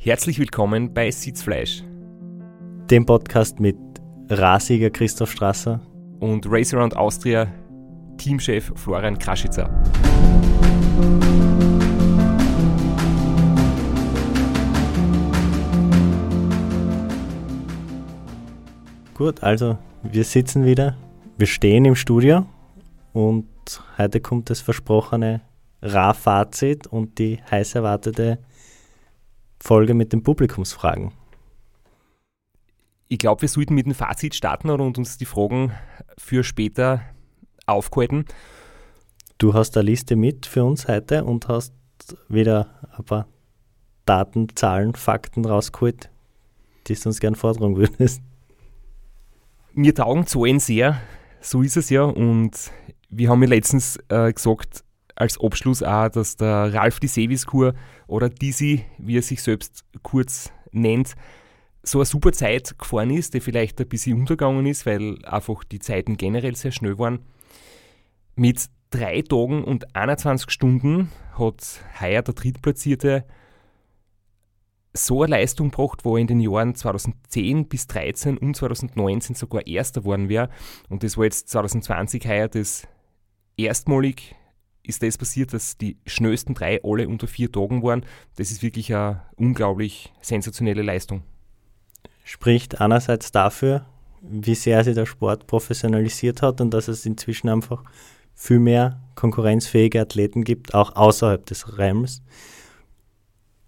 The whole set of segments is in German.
Herzlich willkommen bei Sitzfleisch. Dem Podcast mit Rasieger Christoph Strasser. Und Race Around Austria Teamchef Florian Kraschitzer. Gut, also wir sitzen wieder, wir stehen im Studio. Und heute kommt das versprochene Ra-Fazit und die heiß erwartete Folge mit den Publikumsfragen. Ich glaube, wir sollten mit dem Fazit starten und uns die Fragen für später aufhalten. Du hast eine Liste mit für uns heute und hast wieder ein paar Daten, Zahlen, Fakten rausgeholt, die du uns gern vortragen würdest. Mir taugen Zahlen sehr, so ist es ja. Und wir haben ja letztens äh, gesagt, als Abschluss auch, dass der Ralf die Seviskur oder Dizzy, wie er sich selbst kurz nennt, so eine super Zeit gefahren ist, die vielleicht ein bisschen untergegangen ist, weil einfach die Zeiten generell sehr schnell waren. Mit drei Tagen und 21 Stunden hat heuer der Drittplatzierte so eine Leistung gebracht, wo er in den Jahren 2010 bis 2013 und 2019 sogar Erster geworden wäre. Und das war jetzt 2020 heuer das erstmalig ist das passiert, dass die schnellsten drei alle unter vier Tagen waren. Das ist wirklich eine unglaublich sensationelle Leistung. Spricht einerseits dafür, wie sehr sich der Sport professionalisiert hat und dass es inzwischen einfach viel mehr konkurrenzfähige Athleten gibt, auch außerhalb des Rams.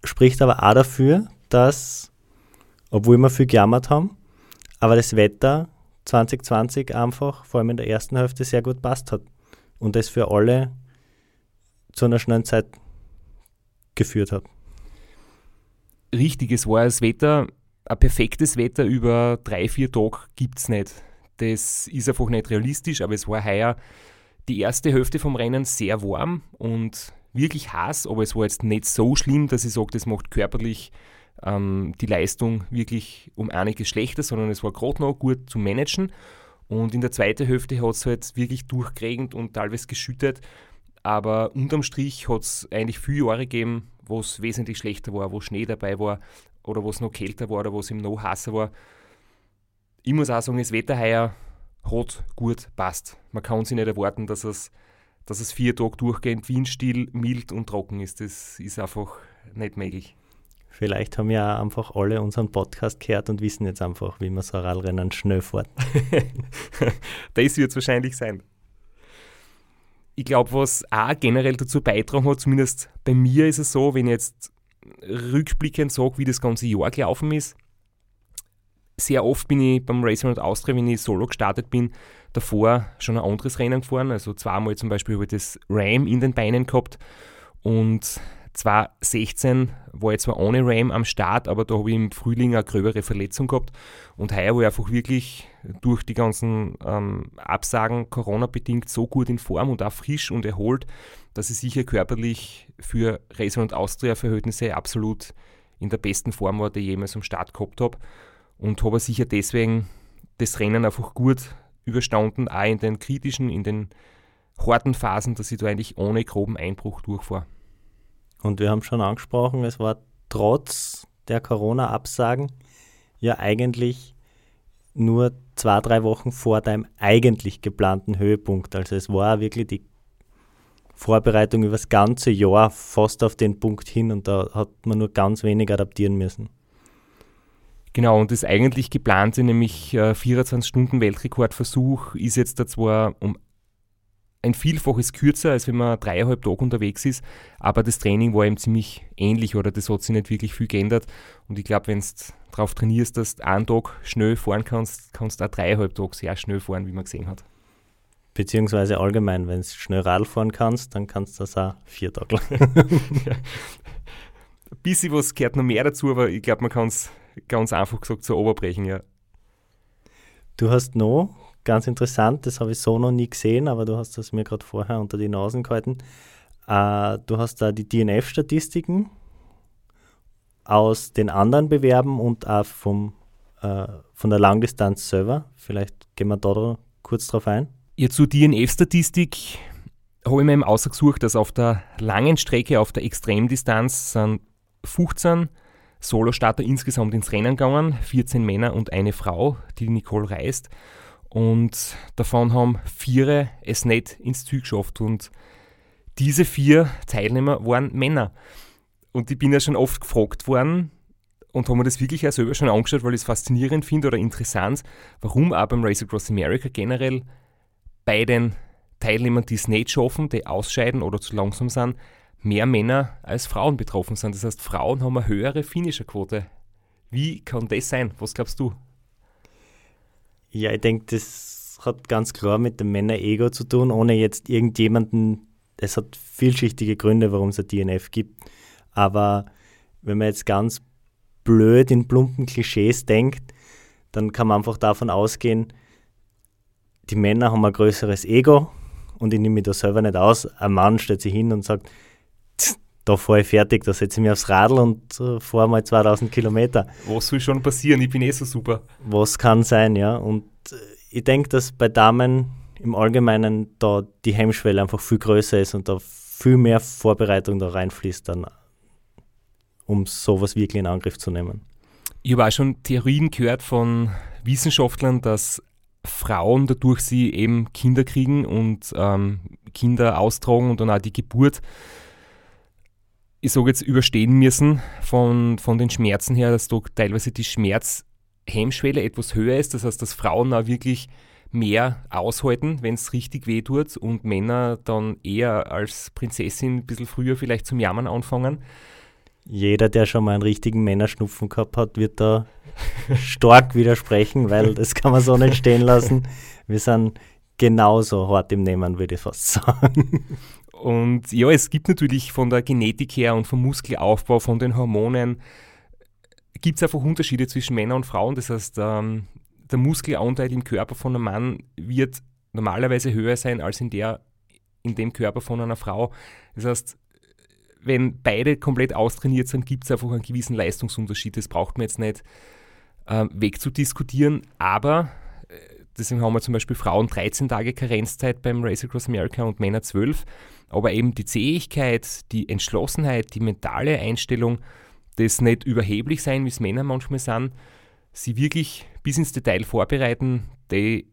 Spricht aber auch dafür, dass, obwohl wir viel gejammert haben, aber das Wetter 2020 einfach, vor allem in der ersten Hälfte, sehr gut passt hat. Und das für alle zu einer schnellen Zeit geführt hat. Richtig, es war das Wetter, ein perfektes Wetter über drei, vier Tage gibt es nicht. Das ist einfach nicht realistisch, aber es war heuer die erste Hälfte vom Rennen sehr warm und wirklich heiß, aber es war jetzt nicht so schlimm, dass ich sage, das macht körperlich ähm, die Leistung wirklich um einiges schlechter, sondern es war gerade noch gut zu managen. Und in der zweiten Hälfte hat es halt wirklich durchgeregnet und teilweise geschüttet. Aber unterm Strich hat es eigentlich viele Jahre gegeben, wo es wesentlich schlechter war, wo Schnee dabei war oder wo es noch kälter war oder wo es im noch heißer war. Ich muss auch sagen, das Wetter heuer hat gut passt. Man kann sich nicht erwarten, dass es, dass es vier Tage durchgehend windstill, mild und trocken ist. Das ist einfach nicht möglich. Vielleicht haben ja einfach alle unseren Podcast gehört und wissen jetzt einfach, wie man so ein Radrennen schnell fährt. das wird es wahrscheinlich sein ich glaube, was auch generell dazu beitragen hat, zumindest bei mir ist es so, wenn ich jetzt rückblickend sage, wie das ganze Jahr gelaufen ist, sehr oft bin ich beim Racing und Austria, wenn ich solo gestartet bin, davor schon ein anderes Rennen gefahren. Also zweimal zum Beispiel habe ich das Ram in den Beinen gehabt und 2016 war ich zwar ohne Ram am Start, aber da habe ich im Frühling eine gröbere Verletzung gehabt. Und heuer war ich einfach wirklich durch die ganzen ähm, Absagen Corona-bedingt so gut in Form und auch frisch und erholt, dass ich sicher körperlich für Racer und Austria-Verhältnisse absolut in der besten Form war, die ich jemals am Start gehabt habe. Und habe sicher deswegen das Rennen einfach gut überstanden, auch in den kritischen, in den harten Phasen, dass ich da eigentlich ohne groben Einbruch durchfahre. Und wir haben schon angesprochen, es war trotz der Corona-Absagen ja eigentlich nur zwei, drei Wochen vor deinem eigentlich geplanten Höhepunkt. Also es war wirklich die Vorbereitung über das ganze Jahr fast auf den Punkt hin und da hat man nur ganz wenig adaptieren müssen. Genau, und das eigentlich geplante, nämlich äh, 24-Stunden-Weltrekordversuch, ist jetzt da zwar um ein Vielfaches kürzer, als wenn man dreieinhalb Tage unterwegs ist, aber das Training war eben ziemlich ähnlich oder das hat sich nicht wirklich viel geändert. Und ich glaube, wenn du darauf trainierst, dass du einen Tag schnell fahren kannst, kannst du auch dreieinhalb Tage sehr schnell fahren, wie man gesehen hat. Beziehungsweise allgemein, wenn du schnell Radl fahren kannst, dann kannst du das auch vier Tage lang. ja. Ein bisschen was gehört noch mehr dazu, aber ich glaube, man kann es ganz einfach gesagt so oberbrechen, ja. Du hast noch ganz interessant, das habe ich so noch nie gesehen, aber du hast das mir gerade vorher unter die Nasen gehalten. Äh, du hast da die DNF-Statistiken aus den anderen Bewerben und auch vom, äh, von der Langdistanz selber. Vielleicht gehen wir da kurz drauf ein. Ja, zur DNF-Statistik habe ich mir eben ausgesucht, dass auf der langen Strecke, auf der Extremdistanz sind 15 Solostarter insgesamt ins Rennen gegangen, 14 Männer und eine Frau, die Nicole reist. Und davon haben vier es nicht ins Ziel geschafft. Und diese vier Teilnehmer waren Männer. Und ich bin ja schon oft gefragt worden und habe mir das wirklich auch selber schon angeschaut, weil ich es faszinierend finde oder interessant, warum auch beim Race Across America generell bei den Teilnehmern, die es nicht schaffen, die ausscheiden oder zu langsam sind, mehr Männer als Frauen betroffen sind. Das heißt, Frauen haben eine höhere Finisherquote. Wie kann das sein? Was glaubst du? Ja, ich denke, das hat ganz klar mit dem Männer-Ego zu tun, ohne jetzt irgendjemanden. Es hat vielschichtige Gründe, warum es ein DNF gibt. Aber wenn man jetzt ganz blöd in plumpen Klischees denkt, dann kann man einfach davon ausgehen, die Männer haben ein größeres Ego und ich nehme mich da selber nicht aus. Ein Mann stellt sich hin und sagt, da fahre ich fertig, da setze ich mich aufs Radl und uh, fahre mal 2000 Kilometer. Was soll schon passieren? Ich bin eh so super. Was kann sein, ja. Und äh, ich denke, dass bei Damen im Allgemeinen da die Hemmschwelle einfach viel größer ist und da viel mehr Vorbereitung da reinfließt, dann, um sowas wirklich in Angriff zu nehmen. Ich habe auch schon Theorien gehört von Wissenschaftlern, dass Frauen dadurch sie eben Kinder kriegen und ähm, Kinder austragen und dann auch die Geburt, ich sage jetzt, überstehen müssen von, von den Schmerzen her, dass da teilweise die Schmerzhemmschwelle etwas höher ist. Das heißt, dass Frauen auch wirklich mehr aushalten, wenn es richtig weh tut und Männer dann eher als Prinzessin ein bisschen früher vielleicht zum Jammern anfangen. Jeder, der schon mal einen richtigen Männerschnupfen gehabt hat, wird da stark widersprechen, weil das kann man so nicht stehen lassen. Wir sind genauso hart im Nehmen, würde ich fast sagen. Und ja, es gibt natürlich von der Genetik her und vom Muskelaufbau, von den Hormonen, gibt es einfach Unterschiede zwischen Männern und Frauen. Das heißt, ähm, der Muskelanteil im Körper von einem Mann wird normalerweise höher sein als in, der, in dem Körper von einer Frau. Das heißt, wenn beide komplett austrainiert sind, gibt es einfach einen gewissen Leistungsunterschied. Das braucht man jetzt nicht äh, wegzudiskutieren. Aber deswegen haben wir zum Beispiel Frauen 13 Tage Karenzzeit beim Race Across America und Männer 12. Aber eben die Zähigkeit, die Entschlossenheit, die mentale Einstellung, das nicht überheblich sein, wie es Männer manchmal sind, sie wirklich bis ins Detail vorbereiten, die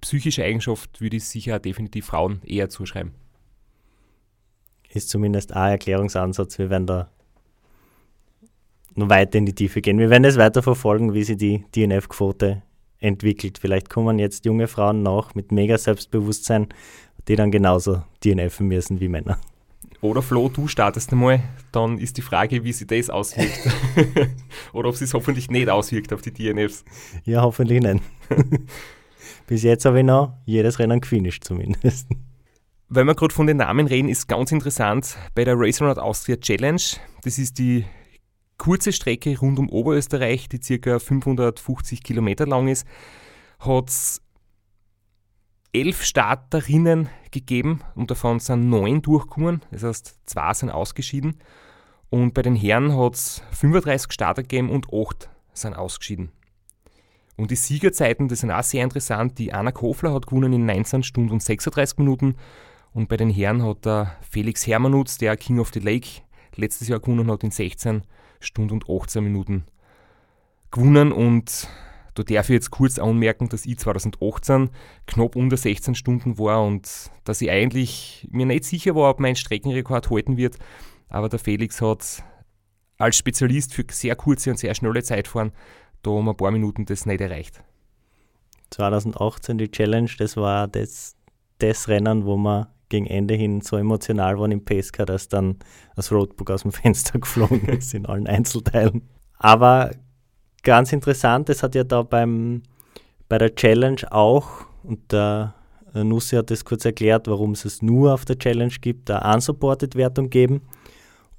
psychische Eigenschaft würde ich sicher definitiv Frauen eher zuschreiben ist zumindest ein Erklärungsansatz. Wir werden da noch weiter in die Tiefe gehen. Wir werden es weiter verfolgen, wie sich die DNF-Quote entwickelt. Vielleicht kommen jetzt junge Frauen nach mit mega Selbstbewusstsein, die dann genauso DNFen müssen wie Männer. Oder Flo, du startest einmal, dann ist die Frage, wie sich das auswirkt. Oder ob es hoffentlich nicht auswirkt auf die DNFs. Ja, hoffentlich nicht. Bis jetzt habe ich noch jedes Rennen gefinisht zumindest. Weil wir gerade von den Namen reden, ist ganz interessant bei der Race Around Austria Challenge. Das ist die kurze Strecke rund um Oberösterreich, die ca. 550 Kilometer lang ist, hat es elf Starterinnen gegeben und davon sind neun durchgekommen, das heißt zwei sind ausgeschieden. Und bei den Herren hat es 35 Starter gegeben und acht sind ausgeschieden. Und die Siegerzeiten, das sind auch sehr interessant. Die Anna Kofler hat gewonnen in 19 Stunden und 36 Minuten und bei den Herren hat der Felix Hermanutz, der King of the Lake letztes Jahr gewonnen hat, in 16 Stunden und 18 Minuten gewonnen. Und da darf ich jetzt kurz anmerken, dass ich 2018 knapp unter 16 Stunden war und dass ich eigentlich mir nicht sicher war, ob mein Streckenrekord halten wird. Aber der Felix hat als Spezialist für sehr kurze und sehr schnelle Zeitfahren da um ein paar Minuten das nicht erreicht. 2018 die Challenge, das war das, das Rennen, wo man gegen Ende hin so emotional waren im Pesca, dass dann das Roadbook aus dem Fenster geflogen ist in allen Einzelteilen. Aber ganz interessant, es hat ja da beim, bei der Challenge auch, und der Nussi hat das kurz erklärt, warum es es nur auf der Challenge gibt, eine Unsupported-Wertung geben.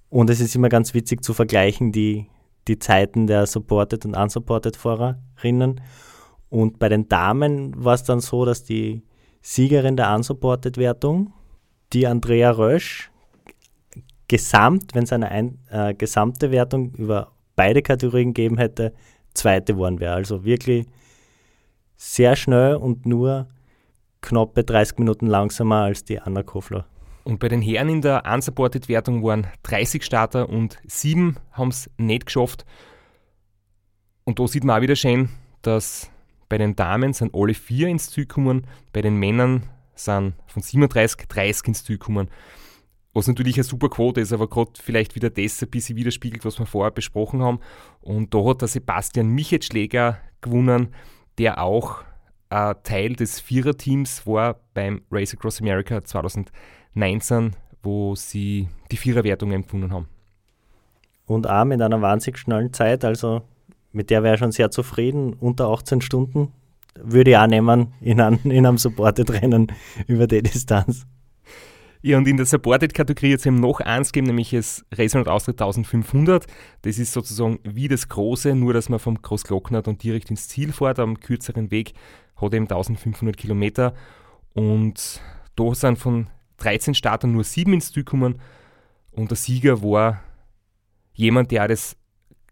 Und es ist immer ganz witzig zu vergleichen, die, die Zeiten der Supported und Unsupported Fahrerinnen. Und bei den Damen war es dann so, dass die Siegerin der Unsupported-Wertung die Andrea Rösch gesamt, wenn es eine ein, äh, gesamte Wertung über beide Kategorien gegeben hätte, zweite geworden wäre. Also wirklich sehr schnell und nur knappe 30 Minuten langsamer als die Anna Kofler. Und bei den Herren in der Unsupported-Wertung waren 30 Starter und 7 haben es nicht geschafft. Und da sieht man auch wieder schön, dass bei den Damen sind alle vier ins Ziel gekommen, bei den Männern sind von 37 30 ins Ziel gekommen. Was natürlich eine super Quote ist, aber gerade vielleicht wieder das ein bisschen widerspiegelt, was wir vorher besprochen haben. Und da hat der Sebastian Michetschläger gewonnen, der auch äh, Teil des Viererteams war beim Race Across America 2019, wo sie die Viererwertung empfunden haben. Und auch mit einer wahnsinnig schnellen Zeit, also mit der wäre ich schon sehr zufrieden, unter 18 Stunden würde ich auch nehmen in einem, in einem Supported-Rennen über die Distanz. Ja, und in der Supported-Kategorie jetzt eben noch eins geben, nämlich das Race und Austritt 1500. Das ist sozusagen wie das Große, nur dass man vom Großglockner dann direkt ins Ziel fährt, am kürzeren Weg, hat eben 1500 Kilometer. Und da sind von 13 Startern nur sieben ins Ziel gekommen. Und der Sieger war jemand, der das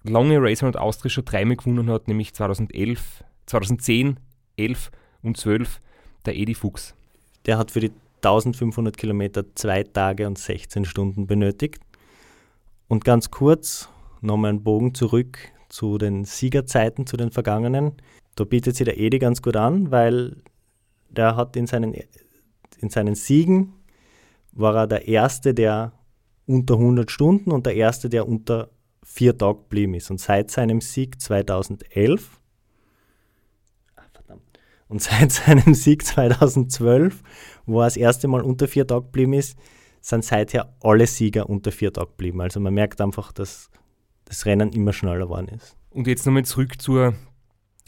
lange Racer und Austria schon dreimal gewonnen hat, nämlich 2011, 2010, 11 und 12, der Edi Fuchs. Der hat für die 1500 Kilometer zwei Tage und 16 Stunden benötigt. Und ganz kurz nochmal einen Bogen zurück zu den Siegerzeiten, zu den vergangenen. Da bietet sich der Edi ganz gut an, weil der hat in seinen, in seinen Siegen war er der Erste, der unter 100 Stunden und der Erste, der unter vier Tage geblieben ist. Und seit seinem Sieg 2011 und seit seinem Sieg 2012, wo er das erste Mal unter vier Tage geblieben ist, sind seither alle Sieger unter vier Tage geblieben. Also man merkt einfach, dass das Rennen immer schneller geworden ist. Und jetzt nochmal zurück zur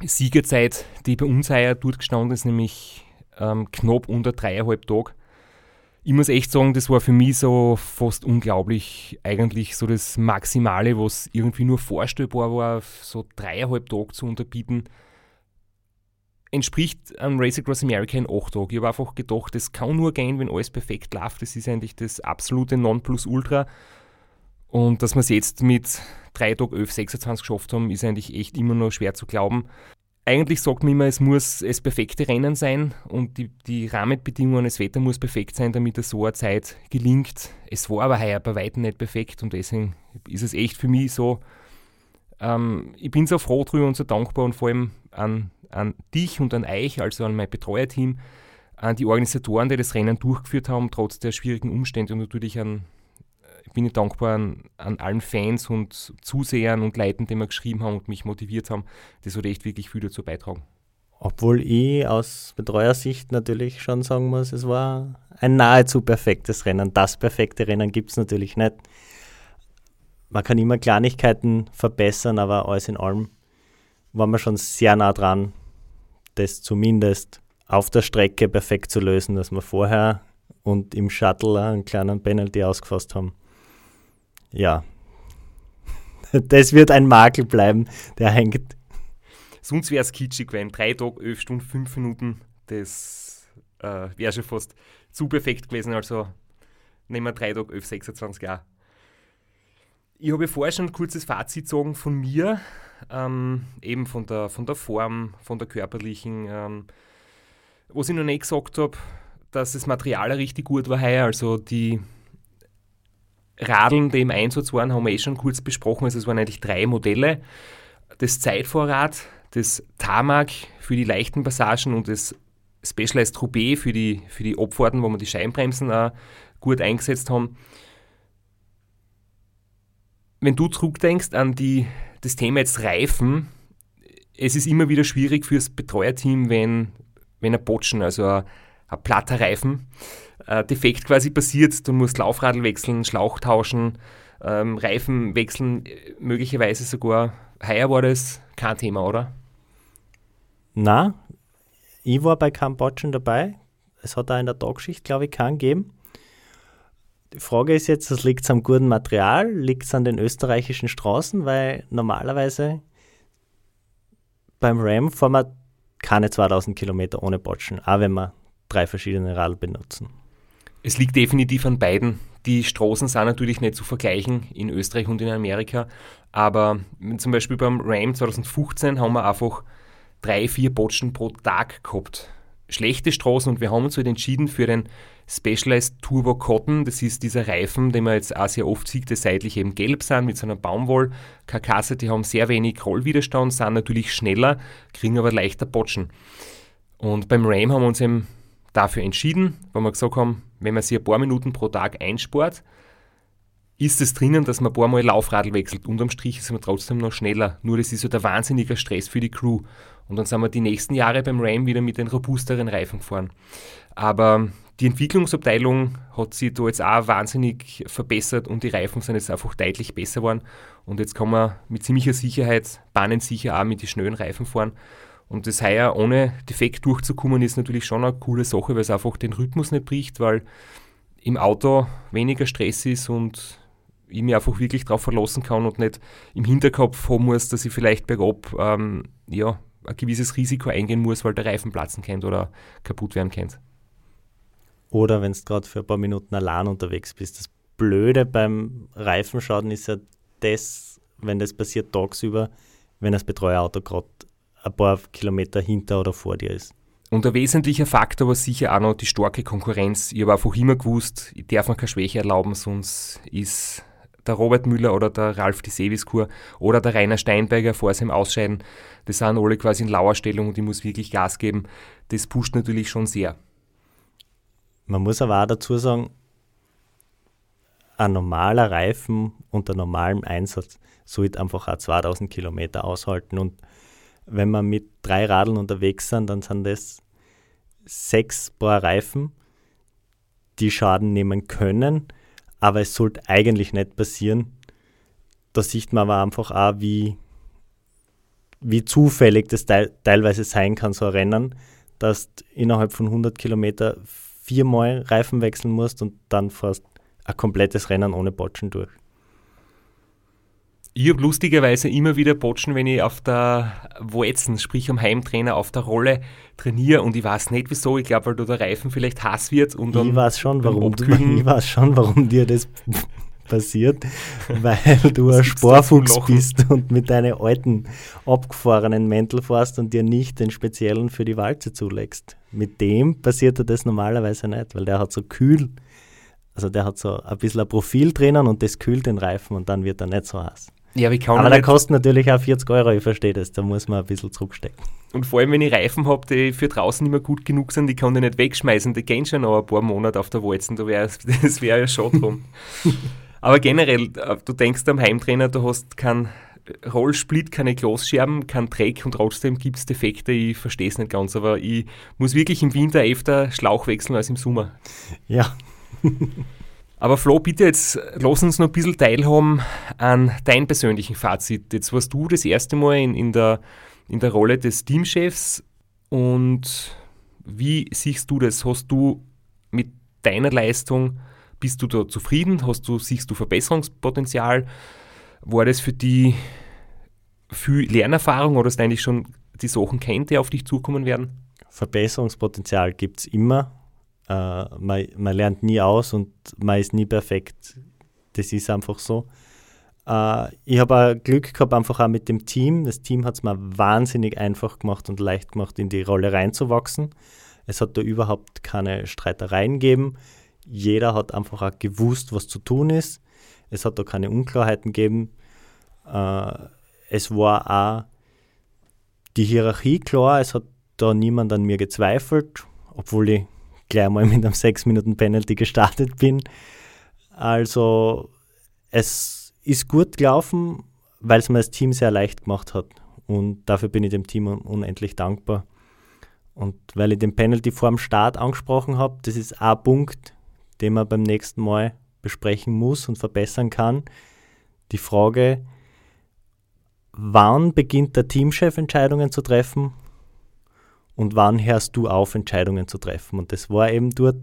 Siegerzeit, die bei uns heuer durchgestanden ist, nämlich ähm, knapp unter dreieinhalb Tage ich muss echt sagen, das war für mich so fast unglaublich. Eigentlich so das Maximale, was irgendwie nur vorstellbar war, so dreieinhalb Tage zu unterbieten, entspricht einem Race Across America in acht Tagen. Ich habe einfach gedacht, das kann nur gehen, wenn alles perfekt läuft. Das ist eigentlich das absolute Nonplusultra. Und dass wir es jetzt mit drei Tagen 11, 26 geschafft haben, ist eigentlich echt immer noch schwer zu glauben eigentlich sagt man immer, es muss das perfekte Rennen sein und die, die Rahmenbedingungen, das Wetter muss perfekt sein, damit es so eine Zeit gelingt. Es war aber heuer bei weitem nicht perfekt und deswegen ist es echt für mich so, ähm, ich bin so froh drüber und so dankbar und vor allem an, an dich und an euch, also an mein Betreuerteam, an die Organisatoren, die das Rennen durchgeführt haben, trotz der schwierigen Umstände und natürlich an bin ich dankbar an, an, allen Fans und Zusehern und Leuten, die mir geschrieben haben und mich motiviert haben. Das hat echt wirklich viel dazu beitragen. Obwohl ich aus Betreuersicht natürlich schon sagen muss, es war ein nahezu perfektes Rennen. Das perfekte Rennen gibt es natürlich nicht. Man kann immer Kleinigkeiten verbessern, aber alles in allem war man schon sehr nah dran, das zumindest auf der Strecke perfekt zu lösen, dass wir vorher und im Shuttle einen kleinen Penalty ausgefasst haben ja, das wird ein Makel bleiben, der hängt. Sonst wäre es kitschig gewesen. Drei Tage, elf Stunden, fünf Minuten, das äh, wäre schon fast zu perfekt gewesen. Also nehmen wir drei Tage, elf, 26 Jahre. Ich habe vorher schon ein kurzes Fazit sagen von mir, ähm, eben von der, von der Form, von der körperlichen. Ähm, was ich noch nicht gesagt habe, dass das Material richtig gut war heuer. Also die Radeln, die im Einsatz waren, haben wir eh schon kurz besprochen. Also es waren eigentlich drei Modelle. Das Zeitvorrat, das Tarmac für die leichten Passagen und das Specialized Roubaix für die, für die Abfahrten, wo wir die Scheinbremsen auch gut eingesetzt haben. Wenn du zurückdenkst an die, das Thema jetzt Reifen, es ist immer wieder schwierig fürs Betreuerteam, wenn, wenn ein Botschen, also ein, ein platter Reifen, äh, Defekt quasi passiert. Du musst Laufradl wechseln, Schlauch tauschen, ähm, Reifen wechseln, möglicherweise sogar. Heuer war das kein Thema, oder? Na, ich war bei Kambodschen dabei. Es hat da in der Tagschicht, glaube ich, keinen gegeben. Die Frage ist jetzt, liegt es am guten Material, liegt es an den österreichischen Straßen, weil normalerweise beim Ram fahren wir keine 2000 Kilometer ohne Botschen, auch wenn wir drei verschiedene Radl benutzen. Es liegt definitiv an beiden. Die Straßen sind natürlich nicht zu vergleichen in Österreich und in Amerika, aber zum Beispiel beim Ram 2015 haben wir einfach drei, vier Botschen pro Tag gehabt. Schlechte Straßen und wir haben uns halt entschieden für den Specialized Turbo Cotton. Das ist dieser Reifen, den man jetzt auch sehr oft sieht, die seitlich eben gelb sind mit so einer Baumwollkarkasse. Die haben sehr wenig Rollwiderstand, sind natürlich schneller, kriegen aber leichter Botschen. Und beim Ram haben wir uns eben dafür entschieden, weil wir gesagt haben, wenn man sich ein paar Minuten pro Tag einspart, ist es drinnen, dass man ein paar Mal Laufradl wechselt. Unterm Strich ist man trotzdem noch schneller. Nur das ist so der wahnsinnige Stress für die Crew. Und dann sind wir die nächsten Jahre beim Ram wieder mit den robusteren Reifen gefahren. Aber die Entwicklungsabteilung hat sich da jetzt auch wahnsinnig verbessert und die Reifen sind jetzt einfach deutlich besser geworden. Und jetzt kann man mit ziemlicher Sicherheit, bahnensicher auch mit den schnellen Reifen fahren. Und das heuer ohne defekt durchzukommen, ist natürlich schon eine coole Sache, weil es einfach den Rhythmus nicht bricht, weil im Auto weniger Stress ist und ich mich einfach wirklich darauf verlassen kann und nicht im Hinterkopf haben muss, dass ich vielleicht bergab ähm, ja, ein gewisses Risiko eingehen muss, weil der Reifen platzen könnte oder kaputt werden könnte. Oder wenn du gerade für ein paar Minuten allein unterwegs bist. Das Blöde beim Reifenschaden ist ja das, wenn das passiert tagsüber, wenn das Betreuerauto gerade ein paar Kilometer hinter oder vor dir ist. Und ein wesentlicher Faktor war sicher auch noch die starke Konkurrenz. Ich habe einfach immer gewusst, ich darf mir keine Schwäche erlauben, sonst ist der Robert Müller oder der Ralf die Seviskur oder der Rainer Steinberger vor seinem Ausscheiden, das sind alle quasi in Lauerstellung und ich muss wirklich Gas geben. Das pusht natürlich schon sehr. Man muss aber auch dazu sagen, ein normaler Reifen unter normalem Einsatz sollte einfach auch 2000 Kilometer aushalten und wenn wir mit drei Radeln unterwegs sind, dann sind das sechs Paar Reifen, die Schaden nehmen können, aber es sollte eigentlich nicht passieren. Da sieht man aber einfach auch, wie, wie zufällig das te teilweise sein kann, so ein Rennen, dass du innerhalb von 100 Kilometer viermal Reifen wechseln musst und dann fast ein komplettes Rennen ohne Botschen durch. Ich habe lustigerweise immer wieder Botschen, wenn ich auf der Walzen, sprich am Heimtrainer, auf der Rolle trainiere und ich weiß nicht wieso. Ich glaube, weil da der Reifen vielleicht Hass wird und dann. Ich weiß schon, warum, du, ich weiß schon, warum dir das passiert, weil du ein Sporfuchs bist und mit deinen alten, abgefahrenen Mäntel fährst und dir nicht den speziellen für die Walze zulegst. Mit dem passiert dir das normalerweise nicht, weil der hat so kühl, also der hat so ein bisschen ein Profil drinnen und das kühlt den Reifen und dann wird er nicht so heiß. Ja, aber, aber der kostet natürlich auch 40 Euro, ich verstehe das, da muss man ein bisschen zurückstecken. Und vor allem, wenn ich Reifen habe, die für draußen nicht mehr gut genug sind, die kann ich nicht wegschmeißen, die gehen schon noch ein paar Monate auf der Walzen, da wär, das wäre ja schon drum. aber generell, äh, du denkst am Heimtrainer, du hast keinen Rollsplit, keine Glosscherben, kein Dreck und trotzdem gibt es Defekte, ich verstehe es nicht ganz, aber ich muss wirklich im Winter öfter Schlauch wechseln als im Sommer. Ja. Aber Flo, bitte jetzt lass uns noch ein bisschen teilhaben an deinem persönlichen Fazit. Jetzt warst du das erste Mal in, in, der, in der Rolle des Teamchefs und wie siehst du das? Hast du mit deiner Leistung, bist du da zufrieden? Hast du, siehst du Verbesserungspotenzial? War das für dich viel Lernerfahrung oder hast du eigentlich schon die Sachen kennt, die auf dich zukommen werden? Verbesserungspotenzial gibt es immer äh, man, man lernt nie aus und man ist nie perfekt. Das ist einfach so. Äh, ich habe Glück gehabt, einfach auch mit dem Team. Das Team hat es mir wahnsinnig einfach gemacht und leicht gemacht, in die Rolle reinzuwachsen. Es hat da überhaupt keine Streitereien gegeben. Jeder hat einfach auch gewusst, was zu tun ist. Es hat da keine Unklarheiten gegeben. Äh, es war auch die Hierarchie klar. Es hat da niemand an mir gezweifelt, obwohl ich gleich mal mit einem 6-Minuten-Penalty gestartet bin. Also es ist gut gelaufen, weil es mir das Team sehr leicht gemacht hat. Und dafür bin ich dem Team unendlich dankbar. Und weil ich den Penalty vor dem Start angesprochen habe, das ist ein Punkt, den man beim nächsten Mal besprechen muss und verbessern kann. Die Frage, wann beginnt der Teamchef Entscheidungen zu treffen und wann hörst du auf, Entscheidungen zu treffen. Und das war eben dort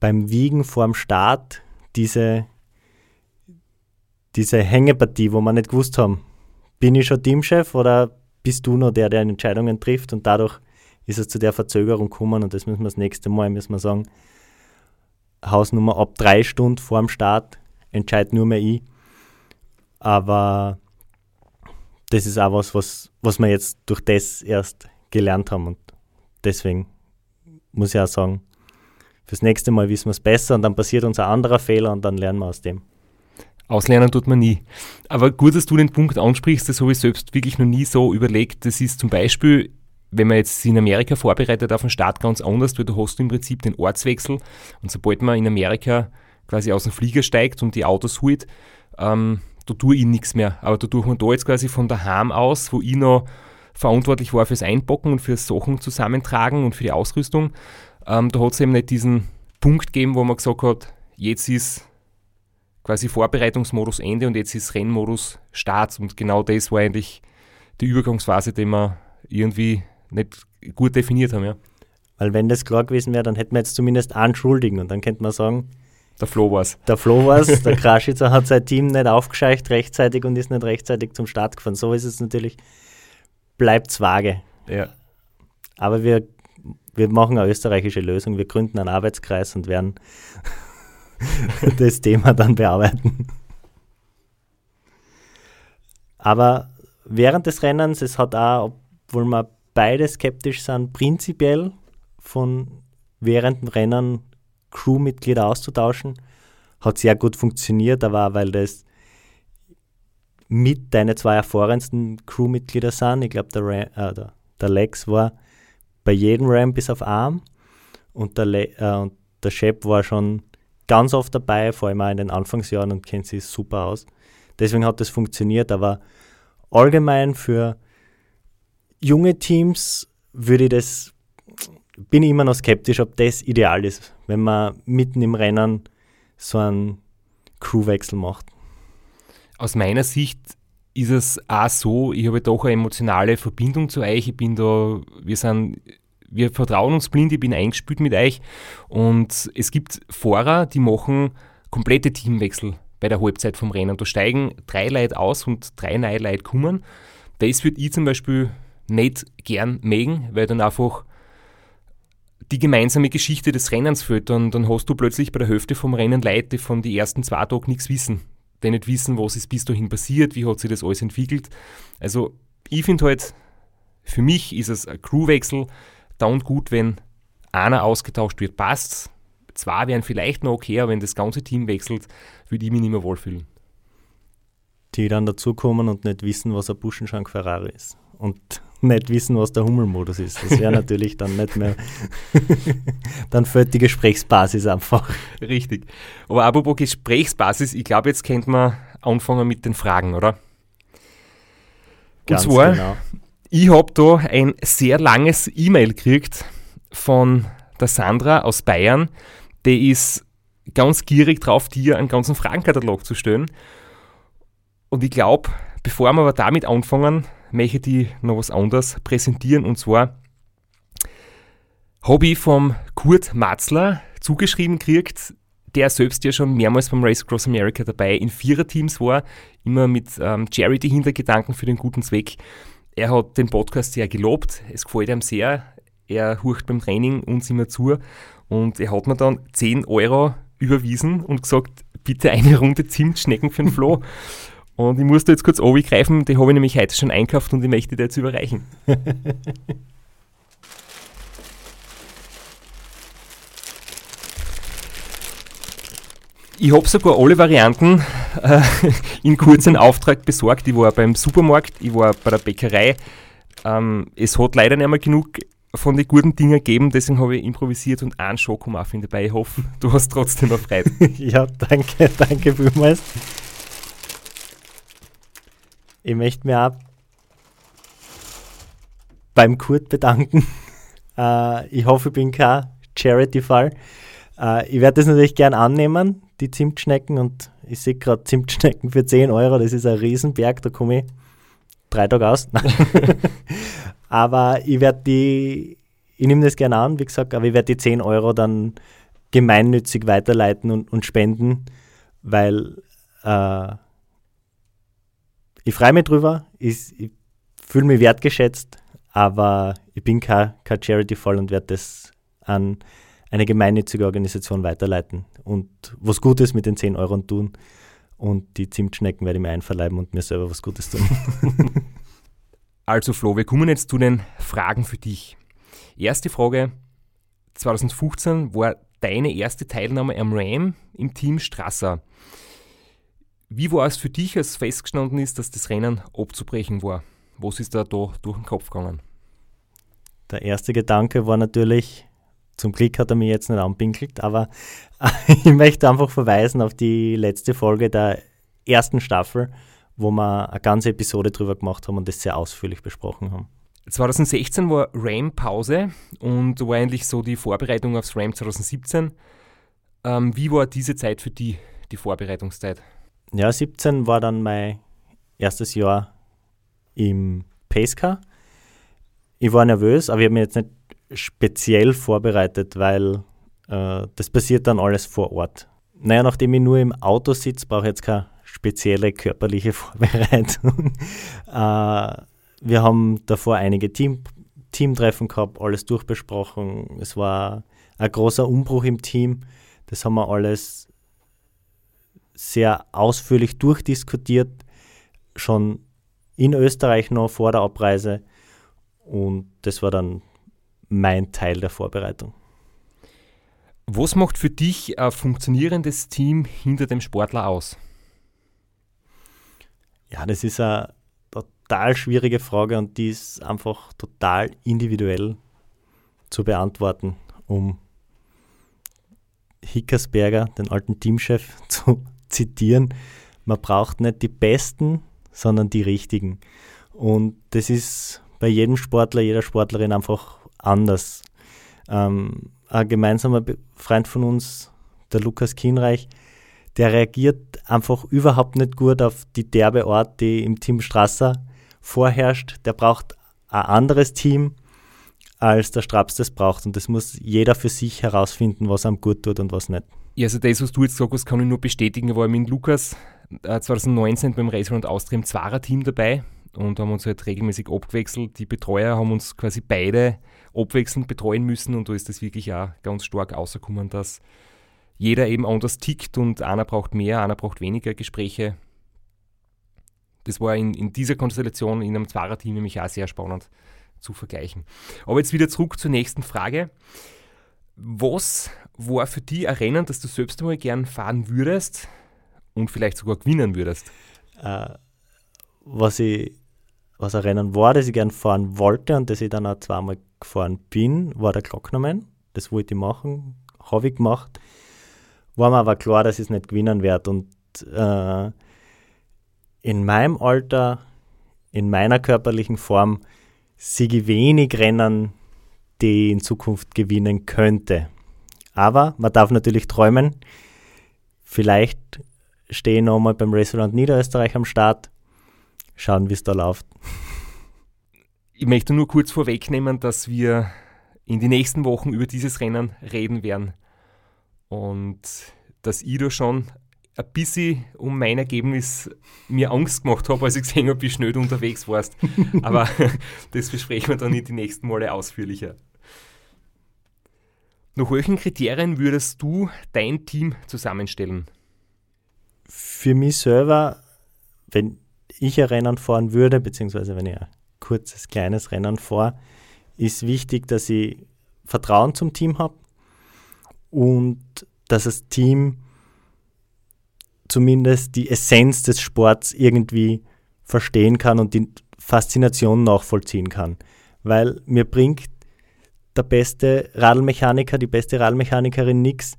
beim Wiegen vor dem Start diese, diese Hängepartie, wo wir nicht gewusst haben, bin ich schon Teamchef oder bist du noch der, der Entscheidungen trifft und dadurch ist es zu der Verzögerung gekommen und das müssen wir das nächste Mal, müssen wir sagen, Hausnummer ab drei Stunden vor dem Start entscheidet nur mehr ich. Aber das ist auch was, was, was wir jetzt durch das erst gelernt haben und deswegen muss ich auch sagen, fürs nächste Mal wissen wir es besser und dann passiert uns ein anderer Fehler und dann lernen wir aus dem. Auslernen tut man nie. Aber gut, dass du den Punkt ansprichst, das habe ich selbst wirklich noch nie so überlegt. Das ist zum Beispiel, wenn man jetzt in Amerika vorbereitet auf den Start ganz anders, weil du hast im Prinzip den Ortswechsel und sobald man in Amerika quasi aus dem Flieger steigt und die Autos holt, ähm, da tue ich nichts mehr. Aber da tue man da jetzt quasi von daheim aus, wo ich noch verantwortlich war fürs Einpacken und fürs Sachen zusammentragen und für die Ausrüstung, ähm, da hat es eben nicht diesen Punkt gegeben, wo man gesagt hat, jetzt ist quasi Vorbereitungsmodus Ende und jetzt ist Rennmodus Start. Und genau das war eigentlich die Übergangsphase, die wir irgendwie nicht gut definiert haben. Ja. Weil wenn das klar gewesen wäre, dann hätten wir jetzt zumindest einen Schuldigen und dann könnte man sagen, der Flo war's. Der Flo war's. Der Kraschitzer hat sein Team nicht aufgescheucht rechtzeitig und ist nicht rechtzeitig zum Start gefahren. So ist es natürlich, bleibt es vage. Ja. Aber wir, wir machen eine österreichische Lösung. Wir gründen einen Arbeitskreis und werden das Thema dann bearbeiten. Aber während des Rennens, es hat auch, obwohl wir beide skeptisch sind, prinzipiell von während dem Rennen Crewmitglieder auszutauschen, hat sehr gut funktioniert, aber weil das mit deine zwei erfahrensten Crewmitglieder sind. Ich glaube, der, äh, der, der, Lex war bei jedem Ram bis auf Arm und der, äh, der Shep war schon ganz oft dabei, vor allem auch in den Anfangsjahren und kennt sich super aus. Deswegen hat das funktioniert, aber allgemein für junge Teams würde ich das, bin ich immer noch skeptisch, ob das ideal ist, wenn man mitten im Rennen so einen Crewwechsel macht. Aus meiner Sicht ist es auch so, ich habe doch eine emotionale Verbindung zu euch. Ich bin da, wir sind wir vertrauen uns blind, ich bin eingespielt mit euch. Und es gibt Fahrer, die machen komplette Teamwechsel bei der Halbzeit vom Rennen. Da steigen drei Leute aus und drei neue Leute kommen. Das würde ich zum Beispiel nicht gern mögen, weil dann einfach die gemeinsame Geschichte des Rennens fehlt. Dann, dann hast du plötzlich bei der Hälfte vom Rennen Leute, die von den ersten zwei Tagen nichts wissen. Die nicht wissen, was ist bis dahin passiert, wie hat sich das alles entwickelt. Also ich finde halt, für mich ist es ein Crewwechsel, dann gut, wenn einer ausgetauscht wird, passt Zwei wären vielleicht noch okay, aber wenn das ganze Team wechselt, würde ich mich nicht mehr wohlfühlen. Die dann dazukommen und nicht wissen, was ein Buschenschank Ferrari ist. Und nicht wissen, was der Hummelmodus ist. Das wäre natürlich dann nicht mehr. dann fällt die Gesprächsbasis einfach. Richtig. Aber apropos Gesprächsbasis, ich glaube, jetzt könnte man anfangen mit den Fragen, oder? Ganz und zwar genau. Ich habe da ein sehr langes E-Mail gekriegt von der Sandra aus Bayern. Die ist ganz gierig drauf, dir einen ganzen Fragenkatalog zu stellen. Und ich glaube, bevor wir aber damit anfangen, möchte ich noch was anderes präsentieren. Und zwar habe ich vom Kurt Matzler zugeschrieben gekriegt, der selbst ja schon mehrmals beim Race Across America dabei in Viererteams war, immer mit ähm, Charity-Hintergedanken für den guten Zweck. Er hat den Podcast sehr gelobt, es gefällt ihm sehr. Er hurcht beim Training uns immer zu und er hat mir dann 10 Euro überwiesen und gesagt, bitte eine Runde Zimtschnecken für den Flo. und ich musste jetzt kurz greifen, die habe ich nämlich heute schon einkauft und ich möchte dir jetzt überreichen. Ich habe sogar alle Varianten äh, in kurzen Auftrag besorgt. Ich war beim Supermarkt, ich war bei der Bäckerei. Ähm, es hat leider nicht mehr genug von den guten Dingen gegeben, deswegen habe ich improvisiert und einen Schokomuffin dabei. Ich hoffe, du hast trotzdem noch Freude. ja, danke, danke vielmals. Ich möchte mich auch beim Kurt bedanken. Äh, ich hoffe, ich bin kein Charity-Fall. Äh, ich werde das natürlich gern annehmen die Zimtschnecken und ich sehe gerade Zimtschnecken für 10 Euro, das ist ein Riesenberg, da komme ich drei Tage aus. aber ich werde die, ich nehme das gerne an, wie gesagt, aber ich werde die 10 Euro dann gemeinnützig weiterleiten und, und spenden, weil äh, ich freue mich drüber, ich, ich fühle mich wertgeschätzt, aber ich bin kein, kein Charity-Fall und werde das an eine gemeinnützige Organisation weiterleiten und was Gutes mit den 10 Euro tun. Und die Zimtschnecken werde ich mir einverleiben und mir selber was Gutes tun. also Flo, wir kommen jetzt zu den Fragen für dich. Erste Frage, 2015 war deine erste Teilnahme am Ram im Team Strasser. Wie war es für dich, als festgestanden ist, dass das Rennen abzubrechen war? Was ist da, da durch den Kopf gegangen? Der erste Gedanke war natürlich, zum Glück hat er mich jetzt nicht anpinkelt, aber ich möchte einfach verweisen auf die letzte Folge der ersten Staffel, wo wir eine ganze Episode drüber gemacht haben und das sehr ausführlich besprochen haben. 2016 war RAM-Pause und war eigentlich so die Vorbereitung aufs RAM 2017. Ähm, wie war diese Zeit für die, die Vorbereitungszeit? Ja, 17 war dann mein erstes Jahr im Pacecar. Ich war nervös, aber ich habe mich jetzt nicht speziell vorbereitet, weil äh, das passiert dann alles vor Ort. Naja, nachdem ich nur im Auto sitze, brauche ich jetzt keine spezielle körperliche Vorbereitung. äh, wir haben davor einige Team, Teamtreffen gehabt, alles durchbesprochen. Es war ein großer Umbruch im Team. Das haben wir alles sehr ausführlich durchdiskutiert, schon in Österreich noch vor der Abreise. Und das war dann mein Teil der Vorbereitung. Was macht für dich ein funktionierendes Team hinter dem Sportler aus? Ja, das ist eine total schwierige Frage und die ist einfach total individuell zu beantworten, um Hickersberger, den alten Teamchef, zu zitieren. Man braucht nicht die Besten, sondern die Richtigen. Und das ist bei jedem Sportler, jeder Sportlerin einfach anders. Ähm, ein gemeinsamer Freund von uns, der Lukas Kienreich, der reagiert einfach überhaupt nicht gut auf die derbe Art, die im Team Strasser vorherrscht. Der braucht ein anderes Team, als der Straps das braucht. Und das muss jeder für sich herausfinden, was einem gut tut und was nicht. Ja, also das, was du jetzt gesagt hast, kann ich nur bestätigen. Ich war mit Lukas äh, 2019 beim Race Round Austria im Zwarer-Team dabei und haben uns halt regelmäßig abgewechselt. Die Betreuer haben uns quasi beide abwechselnd betreuen müssen und da ist das wirklich auch ganz stark rausgekommen, dass jeder eben anders tickt und einer braucht mehr, einer braucht weniger Gespräche. Das war in, in dieser Konstellation in einem Zwarer-Team nämlich auch sehr spannend zu vergleichen. Aber jetzt wieder zurück zur nächsten Frage. Was war für dich ein Rennen, das du selbst einmal gern fahren würdest und vielleicht sogar gewinnen würdest? Äh, was, ich, was ein Rennen war, das ich gern fahren wollte und das ich dann auch zweimal gefahren bin, war der Glocknerman. Das wollte ich machen, habe ich gemacht. War mir aber klar, dass ich es nicht gewinnen werde. Und äh, in meinem Alter, in meiner körperlichen Form, sehe ich wenig Rennen, die ich in Zukunft gewinnen könnte. Aber man darf natürlich träumen. Vielleicht stehe ich nochmal beim Restaurant Niederösterreich am Start. Schauen, wie es da läuft. Ich möchte nur kurz vorwegnehmen, dass wir in den nächsten Wochen über dieses Rennen reden werden. Und dass ich da schon ein bisschen um mein Ergebnis mir Angst gemacht habe, als ich gesehen habe, wie schnell du unterwegs warst. Aber das besprechen wir dann in die nächsten Male ausführlicher. Nach welchen Kriterien würdest du dein Team zusammenstellen? Für mich selber, wenn ich ein Rennen fahren würde, beziehungsweise wenn ich ein kurzes, kleines Rennen fahre, ist wichtig, dass ich Vertrauen zum Team habe und dass das Team zumindest die Essenz des Sports irgendwie verstehen kann und die Faszination nachvollziehen kann. Weil mir bringt der beste Radlmechaniker, die beste Radlmechanikerin nichts,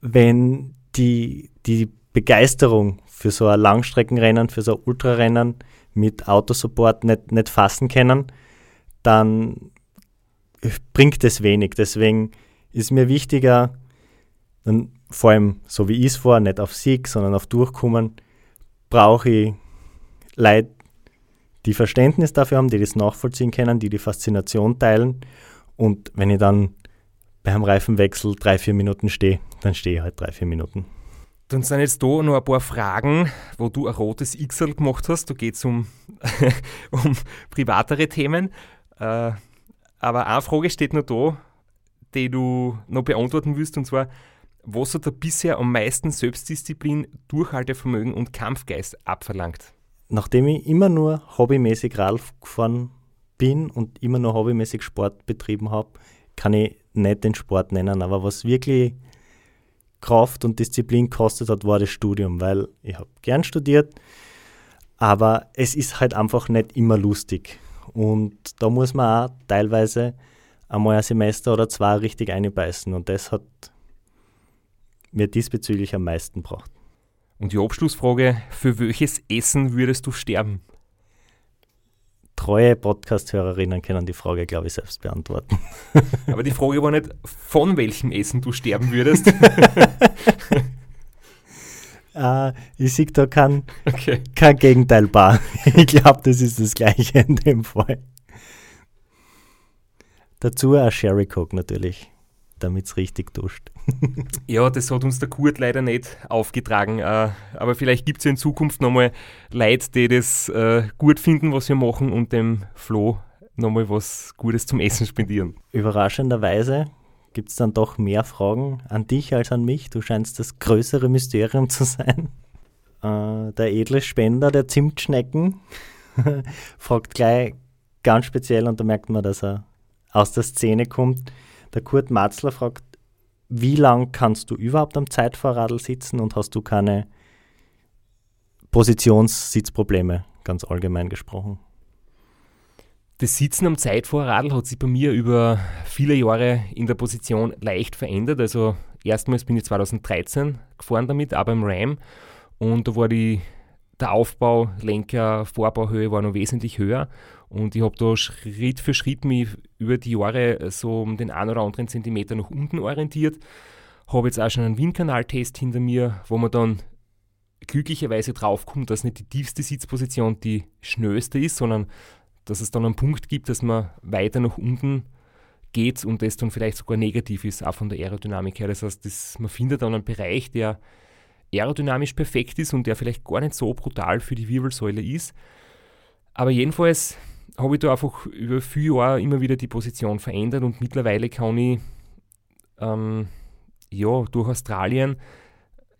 wenn die, die Begeisterung für so ein Langstreckenrennen, für so ein Ultrarennen mit Autosupport nicht, nicht fassen können, dann bringt es wenig. Deswegen ist mir wichtiger, dann vor allem so wie ich es vor, nicht auf Sieg, sondern auf Durchkommen, brauche ich Leute, die Verständnis dafür haben, die das nachvollziehen können, die die Faszination teilen und wenn ich dann beim Reifenwechsel drei, vier Minuten stehe, dann stehe ich halt drei, vier Minuten. Dann sind jetzt da noch ein paar Fragen, wo du ein rotes XL gemacht hast. Da geht es um, um privatere Themen. Äh, aber eine Frage steht noch da, die du noch beantworten willst, und zwar, was hat er bisher am meisten Selbstdisziplin, Durchhaltevermögen und Kampfgeist abverlangt? Nachdem ich immer nur hobbymäßig Rad gefahren bin und immer nur hobbymäßig Sport betrieben habe, kann ich nicht den Sport nennen, aber was wirklich Kraft und Disziplin kostet hat, war das Studium, weil ich habe gern studiert, aber es ist halt einfach nicht immer lustig. Und da muss man auch teilweise einmal ein Semester oder zwei richtig einbeißen und das hat mir diesbezüglich am meisten braucht. Und die Abschlussfrage, für welches Essen würdest du sterben? Treue Podcast-Hörerinnen können die Frage, glaube ich, selbst beantworten. Aber die Frage war nicht, von welchem Essen du sterben würdest. uh, ich sehe da kein, okay. kein Gegenteilbar. ich glaube, das ist das Gleiche in dem Fall. Dazu ein Sherry Coke natürlich damit es richtig duscht. ja, das hat uns der Kurt leider nicht aufgetragen. Äh, aber vielleicht gibt es ja in Zukunft nochmal Leute, die das äh, gut finden, was wir machen und dem Flo nochmal was Gutes zum Essen spendieren. Überraschenderweise gibt es dann doch mehr Fragen an dich als an mich. Du scheinst das größere Mysterium zu sein. Äh, der edle Spender der Zimtschnecken fragt gleich ganz speziell und da merkt man, dass er aus der Szene kommt der Kurt Matzler fragt, wie lang kannst du überhaupt am Zeitfahrradl sitzen und hast du keine Positionssitzprobleme, ganz allgemein gesprochen? Das Sitzen am Zeitfahrradl hat sich bei mir über viele Jahre in der Position leicht verändert. Also erstmals bin ich 2013 gefahren damit, auch beim Ram. Und da war die, der Aufbau, Lenker, Vorbauhöhe war noch wesentlich höher. Und ich habe da Schritt für Schritt mich über die Jahre so um den einen oder anderen Zentimeter nach unten orientiert. Habe jetzt auch schon einen Windkanaltest hinter mir, wo man dann glücklicherweise draufkommt, dass nicht die tiefste Sitzposition die schnellste ist, sondern dass es dann einen Punkt gibt, dass man weiter nach unten geht und das dann vielleicht sogar negativ ist, auch von der Aerodynamik her. Das heißt, das, man findet dann einen Bereich, der aerodynamisch perfekt ist und der vielleicht gar nicht so brutal für die Wirbelsäule ist. Aber jedenfalls habe ich da einfach über viele Jahre immer wieder die Position verändert und mittlerweile kann ich ähm, ja, durch Australien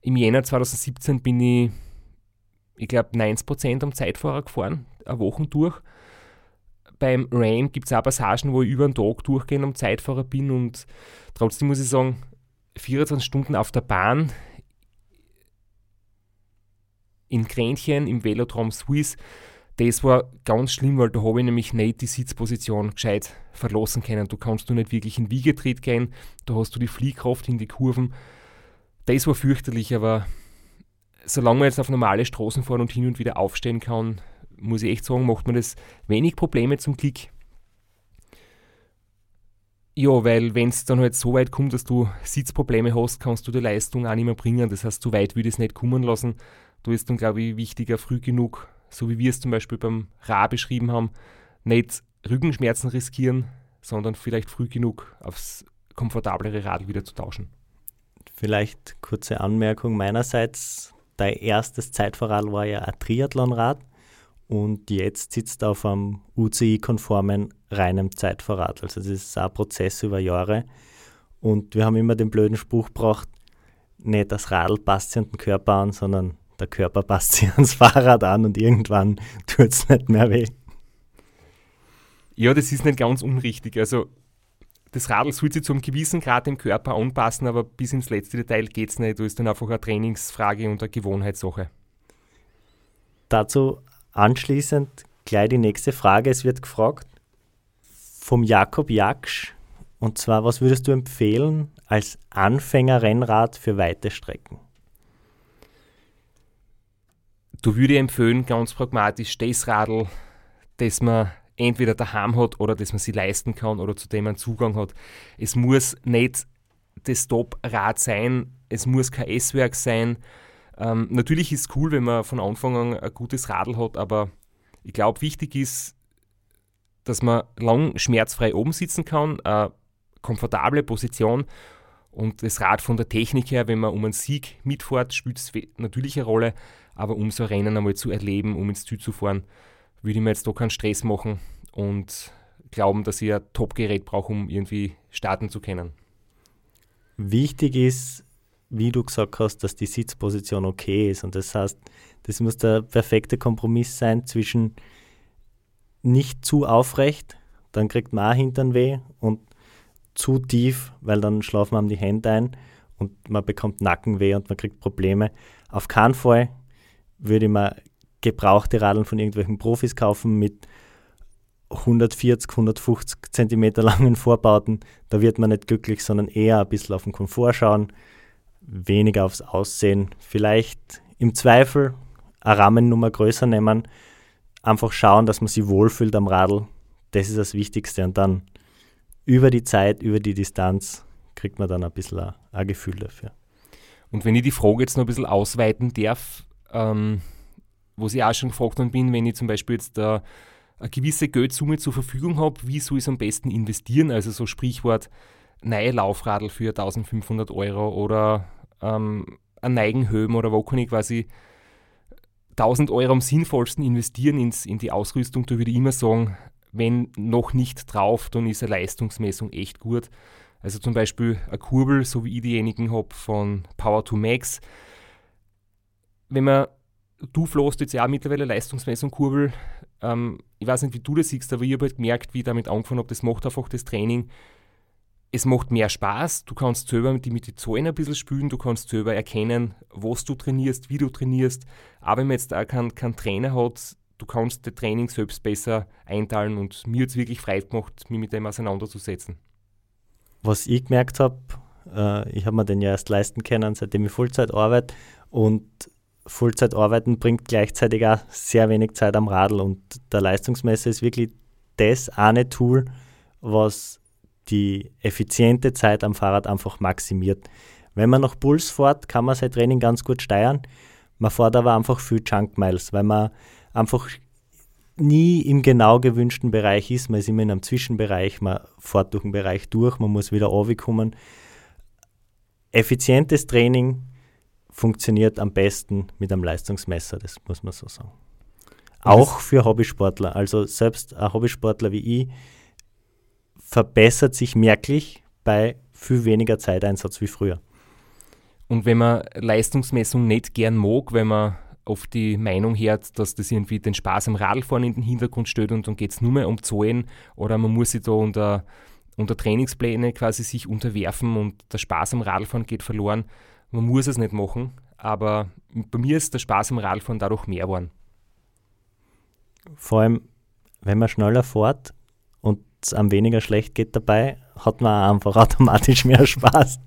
im Jänner 2017 bin ich, ich glaube, 90% am Zeitfahrer gefahren, eine Woche durch. Beim Ram gibt es auch Passagen, wo ich über einen Tag durchgehend am Zeitfahrer bin und trotzdem muss ich sagen, 24 Stunden auf der Bahn in Kränchen im Velodrom Swiss das war ganz schlimm, weil da habe ich nämlich nicht die Sitzposition gescheit verlassen können. Du kannst du nicht wirklich in Wiegetritt gehen, da hast du die Fliehkraft in die Kurven. Das war fürchterlich, aber solange man jetzt auf normale Straßen fahren und hin und wieder aufstehen kann, muss ich echt sagen, macht man das wenig Probleme zum Glück. Ja, weil wenn es dann halt so weit kommt, dass du Sitzprobleme hast, kannst du die Leistung auch nicht mehr bringen. Das heißt, so weit würde es nicht kommen lassen. Da ist dann, glaube ich, wichtiger, früh genug so wie wir es zum Beispiel beim Ra beschrieben haben, nicht Rückenschmerzen riskieren, sondern vielleicht früh genug aufs komfortablere Rad wieder zu tauschen. Vielleicht kurze Anmerkung meinerseits. Dein erstes Zeitfahrrad war ja ein Triathlonrad und jetzt sitzt auf einem UCI-konformen reinem Zeitfahrrad. Also das ist ein Prozess über Jahre. Und wir haben immer den blöden Spruch gebracht, nicht das Radl passt sich an den Körper an, sondern der Körper passt sich ans Fahrrad an und irgendwann tut es nicht mehr weh. Ja, das ist nicht ganz unrichtig. Also das Radl sollte sich zu einem gewissen Grad dem Körper anpassen, aber bis ins letzte Detail geht es nicht. Da ist dann einfach eine Trainingsfrage und eine Gewohnheitssache. Dazu anschließend gleich die nächste Frage. Es wird gefragt vom Jakob Jaksch. Und zwar, was würdest du empfehlen als Anfängerrennrad für weite Strecken? Du würde empfehlen, ganz pragmatisch, das Radl, das man entweder daheim hat oder das man sich leisten kann oder zu dem man Zugang hat. Es muss nicht das Top-Rad sein, es muss kein S-Werk sein. Ähm, natürlich ist es cool, wenn man von Anfang an ein gutes Radl hat, aber ich glaube, wichtig ist, dass man lang schmerzfrei oben sitzen kann, eine komfortable Position und das Rad von der Technik her, wenn man um einen Sieg mitfährt, spielt es natürlich eine Rolle, aber um so ein Rennen einmal zu erleben, um ins Ziel zu fahren, würde ich mir jetzt da keinen Stress machen und glauben, dass ich ein Top-Gerät brauche, um irgendwie starten zu können. Wichtig ist, wie du gesagt hast, dass die Sitzposition okay ist. Und das heißt, das muss der perfekte Kompromiss sein zwischen nicht zu aufrecht, dann kriegt man auch Hintern weh und zu tief, weil dann schlafen einem die Hände ein und man bekommt Nackenweh und man kriegt Probleme. Auf keinen Fall würde mir gebrauchte Radeln von irgendwelchen Profis kaufen mit 140, 150 Zentimeter langen Vorbauten. Da wird man nicht glücklich, sondern eher ein bisschen auf den Komfort schauen, weniger aufs Aussehen. Vielleicht im Zweifel eine Rahmennummer größer nehmen, einfach schauen, dass man sich wohlfühlt am Radl. Das ist das Wichtigste. Und dann über die Zeit, über die Distanz kriegt man dann ein bisschen ein, ein Gefühl dafür. Und wenn ich die Frage jetzt noch ein bisschen ausweiten darf, ähm, wo ich auch schon gefragt bin, wenn ich zum Beispiel jetzt äh, eine gewisse Geldsumme zur Verfügung habe, wie soll ich es am besten investieren? Also so Sprichwort neue Laufradl für 1500 Euro oder ähm, ein Neigenhöben oder wo kann ich quasi 1000 Euro am sinnvollsten investieren ins, in die Ausrüstung, da würde ich immer sagen, wenn noch nicht drauf, dann ist eine Leistungsmessung echt gut. Also zum Beispiel eine Kurbel, so wie ich diejenigen habe von Power to Max. Wenn man, du flohst jetzt ja mittlerweile Leistungsmessung Kurbel. Ähm, ich weiß nicht, wie du das siehst, aber ich habe halt gemerkt, wie ich damit angefangen habe, das macht einfach das Training. Es macht mehr Spaß, du kannst selber mit, mit den Zahlen ein bisschen spielen, du kannst selber erkennen, was du trainierst, wie du trainierst. Aber wenn man jetzt auch keinen, keinen Trainer hat, du kannst das Training selbst besser einteilen und mir hat es wirklich Freude gemacht, mich mit dem auseinanderzusetzen. Was ich gemerkt habe, äh, ich habe mir den ja erst leisten können, seitdem ich Vollzeit arbeite und Vollzeit arbeiten bringt gleichzeitig auch sehr wenig Zeit am Radl und der Leistungsmesser ist wirklich das eine Tool, was die effiziente Zeit am Fahrrad einfach maximiert. Wenn man nach Puls fährt, kann man sein Training ganz gut steuern. Man fährt aber einfach viel Junk Miles, weil man einfach nie im genau gewünschten Bereich ist. Man ist immer in einem Zwischenbereich, man fährt durch den Bereich durch, man muss wieder kommen. Effizientes Training funktioniert am besten mit einem Leistungsmesser, das muss man so sagen. Auch für Hobbysportler. Also selbst ein Hobbysportler wie ich verbessert sich merklich bei viel weniger Zeiteinsatz wie früher. Und wenn man Leistungsmessung nicht gern mag, wenn man oft die Meinung hört, dass das irgendwie den Spaß am Radfahren in den Hintergrund stellt und dann geht es nur mehr um Zahlen oder man muss sich da unter, unter Trainingspläne quasi sich unterwerfen und der Spaß am Radfahren geht verloren. Man muss es nicht machen, aber bei mir ist der Spaß am Radfahren dadurch mehr geworden. Vor allem, wenn man schneller fährt und es einem weniger schlecht geht dabei, hat man einfach automatisch mehr Spaß.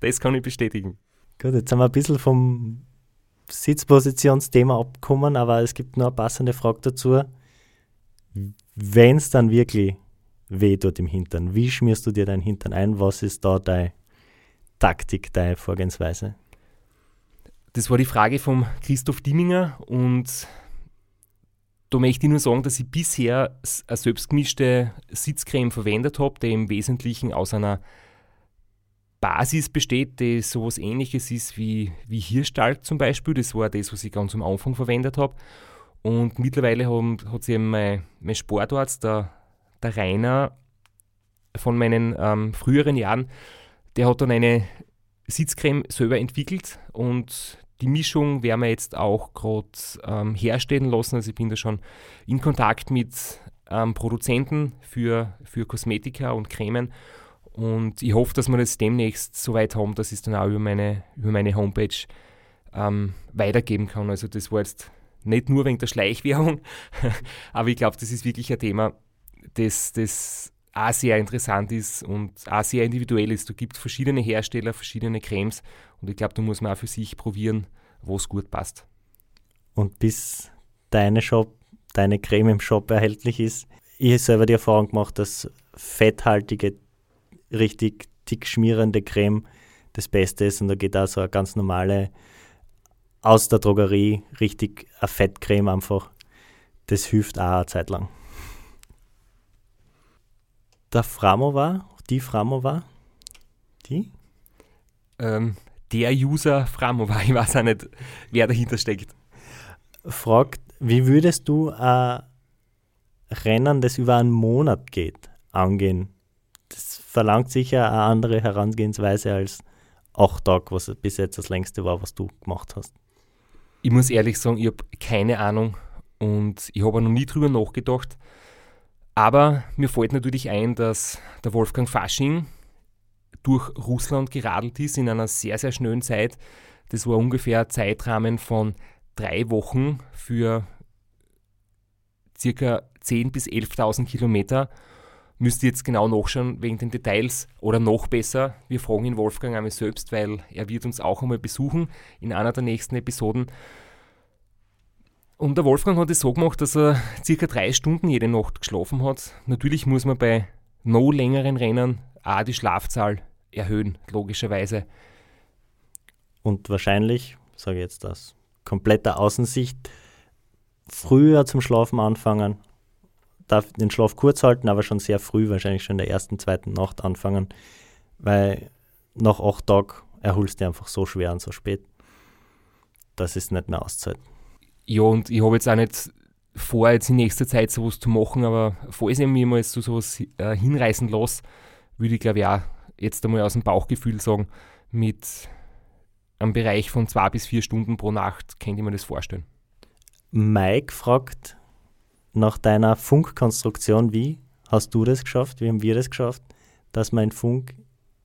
Das kann ich bestätigen. Gut, jetzt sind wir ein bisschen vom Sitzpositionsthema abgekommen, aber es gibt noch eine passende Frage dazu. Wenn es dann wirklich weh tut im Hintern, wie schmierst du dir deinen Hintern ein? Was ist da deine Taktik, deine Vorgehensweise? Das war die Frage von Christoph Dimminger und da möchte ich nur sagen, dass ich bisher eine selbstgemischte Sitzcreme verwendet habe, die im Wesentlichen aus einer Basis besteht, die sowas ähnliches ist wie, wie Hirschtalg zum Beispiel. Das war das, was ich ganz am Anfang verwendet habe. Und mittlerweile haben, hat sich mein, mein Sportarzt, der, der Rainer von meinen ähm, früheren Jahren, der hat dann eine Sitzcreme selber entwickelt und die Mischung werden wir jetzt auch gerade ähm, herstellen lassen. Also ich bin da schon in Kontakt mit ähm, Produzenten für, für Kosmetika und Cremen und ich hoffe, dass wir das demnächst so weit haben, dass ich es dann auch über meine, über meine Homepage ähm, weitergeben kann. Also das war jetzt nicht nur wegen der Schleichwerbung, aber ich glaube, das ist wirklich ein Thema, das, das auch sehr interessant ist und auch sehr individuell ist. Da gibt es verschiedene Hersteller, verschiedene Cremes und ich glaube, da muss man auch für sich probieren, wo es gut passt. Und bis deine Shop, deine Creme im Shop erhältlich ist, ich habe selber die Erfahrung gemacht, dass fetthaltige richtig dick schmierende Creme das Beste ist. Und da geht auch so eine ganz normale aus der Drogerie, richtig eine Fettcreme einfach. Das hilft auch eine Zeit lang. Der Framova, die Framova, die? Ähm, der User Framova, ich weiß auch nicht, wer dahinter steckt. Fragt, wie würdest du ein Rennen, das über einen Monat geht, angehen? Verlangt sicher eine andere Herangehensweise als acht Tage, was bis jetzt das längste war, was du gemacht hast. Ich muss ehrlich sagen, ich habe keine Ahnung und ich habe noch nie drüber nachgedacht. Aber mir fällt natürlich ein, dass der Wolfgang Fasching durch Russland geradelt ist in einer sehr, sehr schnellen Zeit. Das war ungefähr ein Zeitrahmen von drei Wochen für circa 10.000 bis 11.000 Kilometer. Müsst ihr jetzt genau nachschauen wegen den Details oder noch besser, wir fragen ihn Wolfgang einmal selbst, weil er wird uns auch einmal besuchen in einer der nächsten Episoden. Und der Wolfgang hat es so gemacht, dass er circa drei Stunden jede Nacht geschlafen hat. Natürlich muss man bei no längeren Rennen auch die Schlafzahl erhöhen, logischerweise. Und wahrscheinlich, sage ich jetzt das, kompletter Außensicht, früher zum Schlafen anfangen, darf den Schlaf kurz halten, aber schon sehr früh, wahrscheinlich schon in der ersten, zweiten Nacht anfangen, weil nach acht Tagen erholst du einfach so schwer und so spät. Das ist nicht mehr auszahlt. Ja, und ich habe jetzt auch nicht vor, jetzt in nächster Zeit sowas zu machen, aber falls ich mich mal zu sowas äh, hinreißen lasse, würde ich glaube ich auch jetzt einmal aus dem Bauchgefühl sagen, mit einem Bereich von zwei bis vier Stunden pro Nacht könnte ich mir das vorstellen. Mike fragt nach deiner Funkkonstruktion, wie hast du das geschafft, wie haben wir das geschafft, dass mein Funk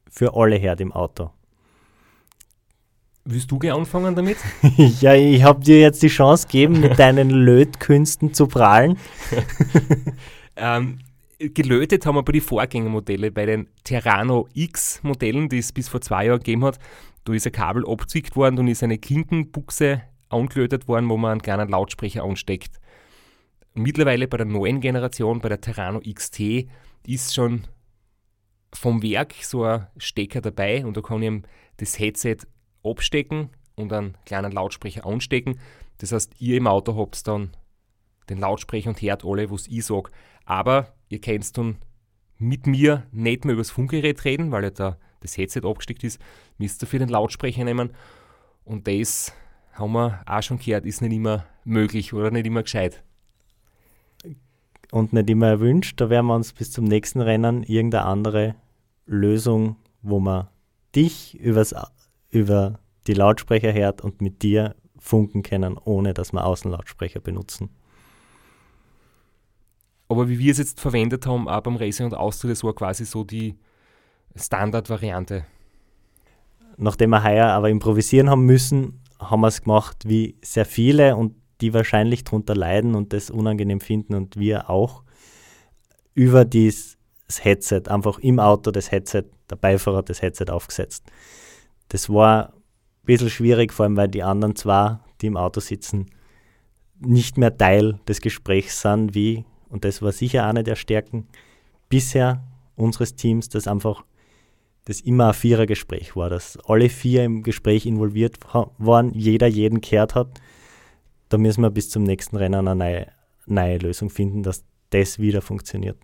für alle hört im Auto? Willst du gerne anfangen damit? ja, ich habe dir jetzt die Chance gegeben, mit deinen Lötkünsten zu prahlen. ähm, gelötet haben wir bei den Vorgängermodellen, bei den Terrano X-Modellen, die es bis vor zwei Jahren gegeben hat. Da ist ein Kabel abgezwickt worden und ist eine Klinkenbuchse angelötet worden, wo man einen kleinen Lautsprecher ansteckt. Mittlerweile bei der neuen Generation, bei der Terrano XT, ist schon vom Werk so ein Stecker dabei und da kann ich das Headset abstecken und einen kleinen Lautsprecher anstecken. Das heißt, ihr im Auto habt dann den Lautsprecher und hört alle, was ich sage. Aber ihr könnt dann mit mir nicht mehr über das Funkgerät reden, weil ja da das Headset abgesteckt ist. Müsst ihr für den Lautsprecher nehmen. Und das haben wir auch schon gehört, ist nicht immer möglich oder nicht immer gescheit. Und nicht immer erwünscht. Da werden wir uns bis zum nächsten Rennen irgendeine andere Lösung, wo man dich übers, über die Lautsprecher hört und mit dir funken können, ohne dass wir Außenlautsprecher benutzen. Aber wie wir es jetzt verwendet haben, auch beim Racing und Austria, das war quasi so die Standardvariante. Nachdem wir heuer aber improvisieren haben müssen, haben wir es gemacht wie sehr viele und die wahrscheinlich darunter leiden und das unangenehm finden und wir auch über das Headset, einfach im Auto das Headset, der Beifahrer das Headset aufgesetzt. Das war ein bisschen schwierig, vor allem weil die anderen zwei, die im Auto sitzen, nicht mehr Teil des Gesprächs sind, wie, und das war sicher eine der Stärken bisher unseres Teams, dass einfach das immer ein Vierergespräch war, dass alle vier im Gespräch involviert waren, jeder jeden kehrt hat. Da müssen wir bis zum nächsten Rennen eine neue, neue Lösung finden, dass das wieder funktioniert.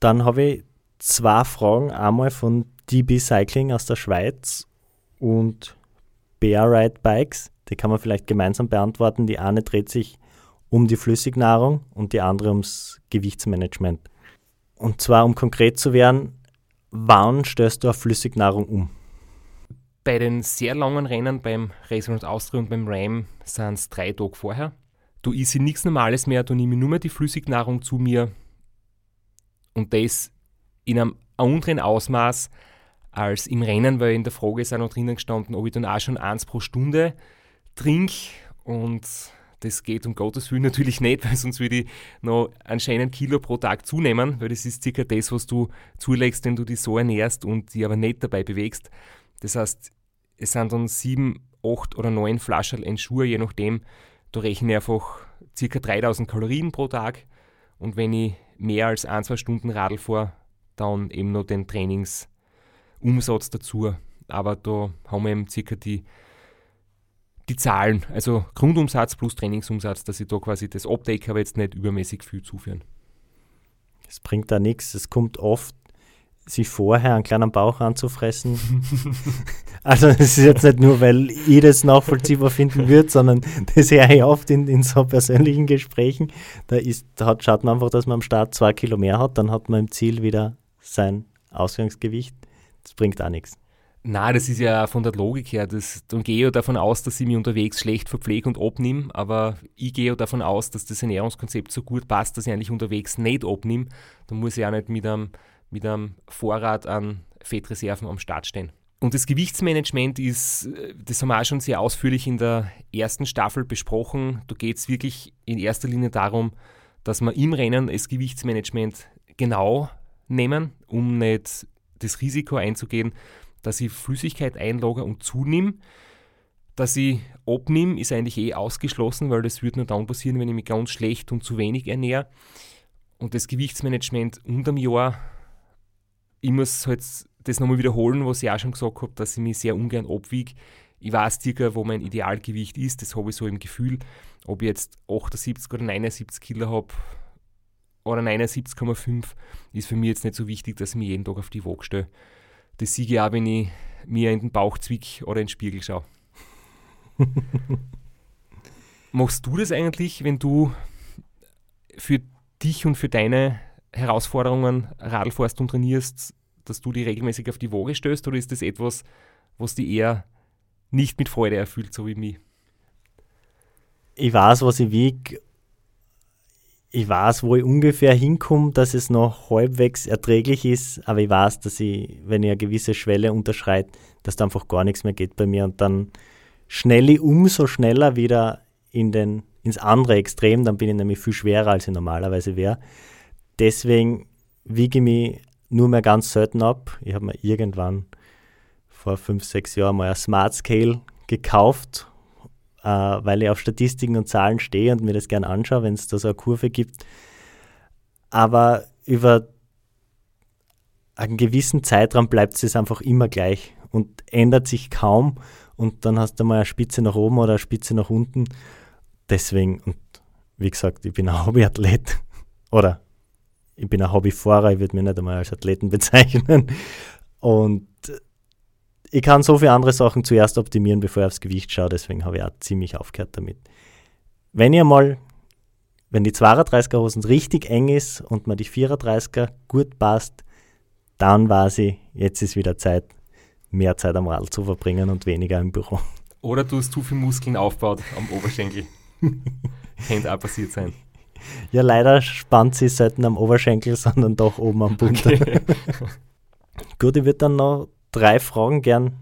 Dann habe ich zwei Fragen, einmal von DB Cycling aus der Schweiz und Bear Ride Bikes. Die kann man vielleicht gemeinsam beantworten. Die eine dreht sich um die Flüssignahrung und die andere ums Gewichtsmanagement. Und zwar, um konkret zu werden, wann stößt du auf Flüssignahrung um? Bei den sehr langen Rennen beim Racing und Austria und beim Ram sind es drei Tage vorher. Du isst nichts Normales mehr, du nimmst nur mehr die Flüssignahrung zu mir und das in einem anderen Ausmaß als im Rennen, weil in der Frage ist auch noch drinnen gestanden, ob ich dann auch schon eins pro Stunde trinke und das geht um Gottes Willen natürlich nicht, weil sonst würde ich noch anscheinend Kilo pro Tag zunehmen, weil das ist circa das, was du zulegst, wenn du dich so ernährst und dich aber nicht dabei bewegst. Das heißt, es sind dann sieben, acht oder neun Flaschen Ensure, je nachdem. Da rechne ich einfach circa 3000 Kalorien pro Tag und wenn ich mehr als ein, zwei Stunden Radl fahre, dann eben noch den Trainingsumsatz dazu. Aber da haben wir eben circa die die Zahlen, also Grundumsatz plus Trainingsumsatz, dass ich da quasi das abdecke, aber jetzt nicht übermäßig viel zuführen. Es bringt da nichts. Es kommt oft, sich vorher einen kleinen Bauch anzufressen. also es ist jetzt nicht nur, weil ich das nachvollziehbar finden würde, sondern das höre ich oft in, in so persönlichen Gesprächen. Da, ist, hat, schaut man einfach, dass man am Start zwei Kilo mehr hat, dann hat man im Ziel wieder sein Ausgangsgewicht. Das bringt auch nichts. Na, das ist ja von der Logik her. Das, dann gehe ich ja davon aus, dass ich mich unterwegs schlecht verpflege und abnehme, aber ich gehe ja davon aus, dass das Ernährungskonzept so gut passt, dass ich eigentlich unterwegs nicht abnehme. Dann muss ich auch nicht mit einem, mit einem Vorrat an Fettreserven am Start stehen. Und das Gewichtsmanagement ist, das haben wir auch schon sehr ausführlich in der ersten Staffel besprochen. Da geht es wirklich in erster Linie darum, dass wir im Rennen das Gewichtsmanagement genau nehmen, um nicht das Risiko einzugehen, dass ich Flüssigkeit einlagere und zunehme. Dass ich abnehme, ist eigentlich eh ausgeschlossen, weil das würde nur dann passieren, wenn ich mich ganz schlecht und zu wenig ernähre. Und das Gewichtsmanagement unterm Jahr, ich muss halt das nochmal wiederholen, was ich auch schon gesagt habe, dass ich mich sehr ungern abwiege. Ich weiß circa, wo mein Idealgewicht ist, das habe ich so im Gefühl. Ob ich jetzt 78 oder 79 Kilo habe oder 79,5, ist für mich jetzt nicht so wichtig, dass ich mich jeden Tag auf die Waage stelle. Das sehe ich auch, wenn ich mir in den Bauch zwick oder in den Spiegel schaue. Machst du das eigentlich, wenn du für dich und für deine Herausforderungen Radl fährst und trainierst, dass du die regelmäßig auf die Waage stößt oder ist das etwas, was dich eher nicht mit Freude erfüllt, so wie mich? Ich weiß, was ich wiege. Ich weiß, wo ich ungefähr hinkomme, dass es noch halbwegs erträglich ist, aber ich weiß, dass ich, wenn ich eine gewisse Schwelle unterschreite, dass da einfach gar nichts mehr geht bei mir und dann schnell ich umso schneller wieder in den, ins andere Extrem, dann bin ich nämlich viel schwerer, als ich normalerweise wäre. Deswegen wiege ich mich nur mehr ganz selten ab. Ich habe mir irgendwann vor fünf, sechs Jahren mal ein Smart Scale gekauft, äh, weil ich auf Statistiken und Zahlen stehe und mir das gerne anschaue, wenn es da so eine Kurve gibt. Aber über einen gewissen Zeitraum bleibt es einfach immer gleich und ändert sich kaum. Und dann hast du mal eine Spitze nach oben oder eine Spitze nach unten. Deswegen, und wie gesagt, ich bin ein Hobbyathlet oder ich bin ein Hobbyfahrer, ich würde mich nicht einmal als Athleten bezeichnen. Und ich kann so viele andere Sachen zuerst optimieren, bevor ich aufs Gewicht schaue, deswegen habe ich auch ziemlich aufgehört damit. Wenn ihr mal, wenn die 32er Hosen richtig eng ist und mir die 34er gut passt, dann weiß ich, jetzt ist wieder Zeit, mehr Zeit am Radl zu verbringen und weniger im Büro. Oder du hast zu viel Muskeln aufgebaut am Oberschenkel. Könnte auch passiert sein. Ja, leider spannt sie selten am Oberschenkel, sondern doch oben am Bund. Okay. Gut, ich würde dann noch drei Fragen gern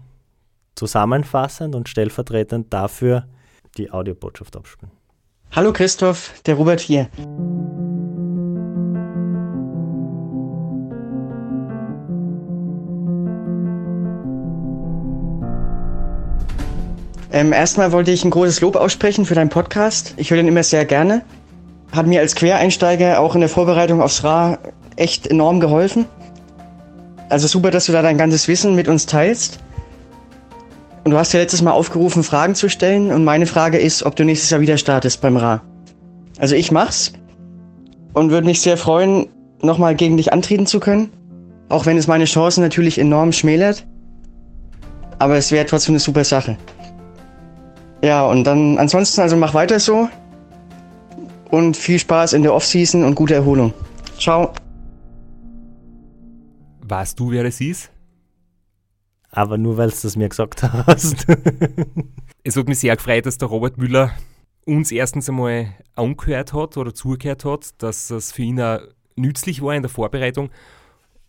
zusammenfassend und stellvertretend dafür die Audiobotschaft abspielen. Hallo Christoph, der Robert hier. Ähm, erstmal wollte ich ein großes Lob aussprechen für deinen Podcast. Ich höre den immer sehr gerne hat mir als Quereinsteiger auch in der Vorbereitung aufs Ra echt enorm geholfen. Also super, dass du da dein ganzes Wissen mit uns teilst. Und du hast ja letztes Mal aufgerufen, Fragen zu stellen. Und meine Frage ist, ob du nächstes Jahr wieder startest beim Ra. Also ich mach's und würde mich sehr freuen, nochmal gegen dich antreten zu können. Auch wenn es meine Chancen natürlich enorm schmälert. Aber es wäre trotzdem eine super Sache. Ja, und dann ansonsten, also mach weiter so und viel Spaß in der Offseason und gute Erholung. Ciao. Weißt du, wer das ist? Aber nur, weil du das mir gesagt hast. es hat mich sehr gefreut, dass der Robert Müller uns erstens einmal angehört hat oder zugehört hat, dass es für ihn auch nützlich war in der Vorbereitung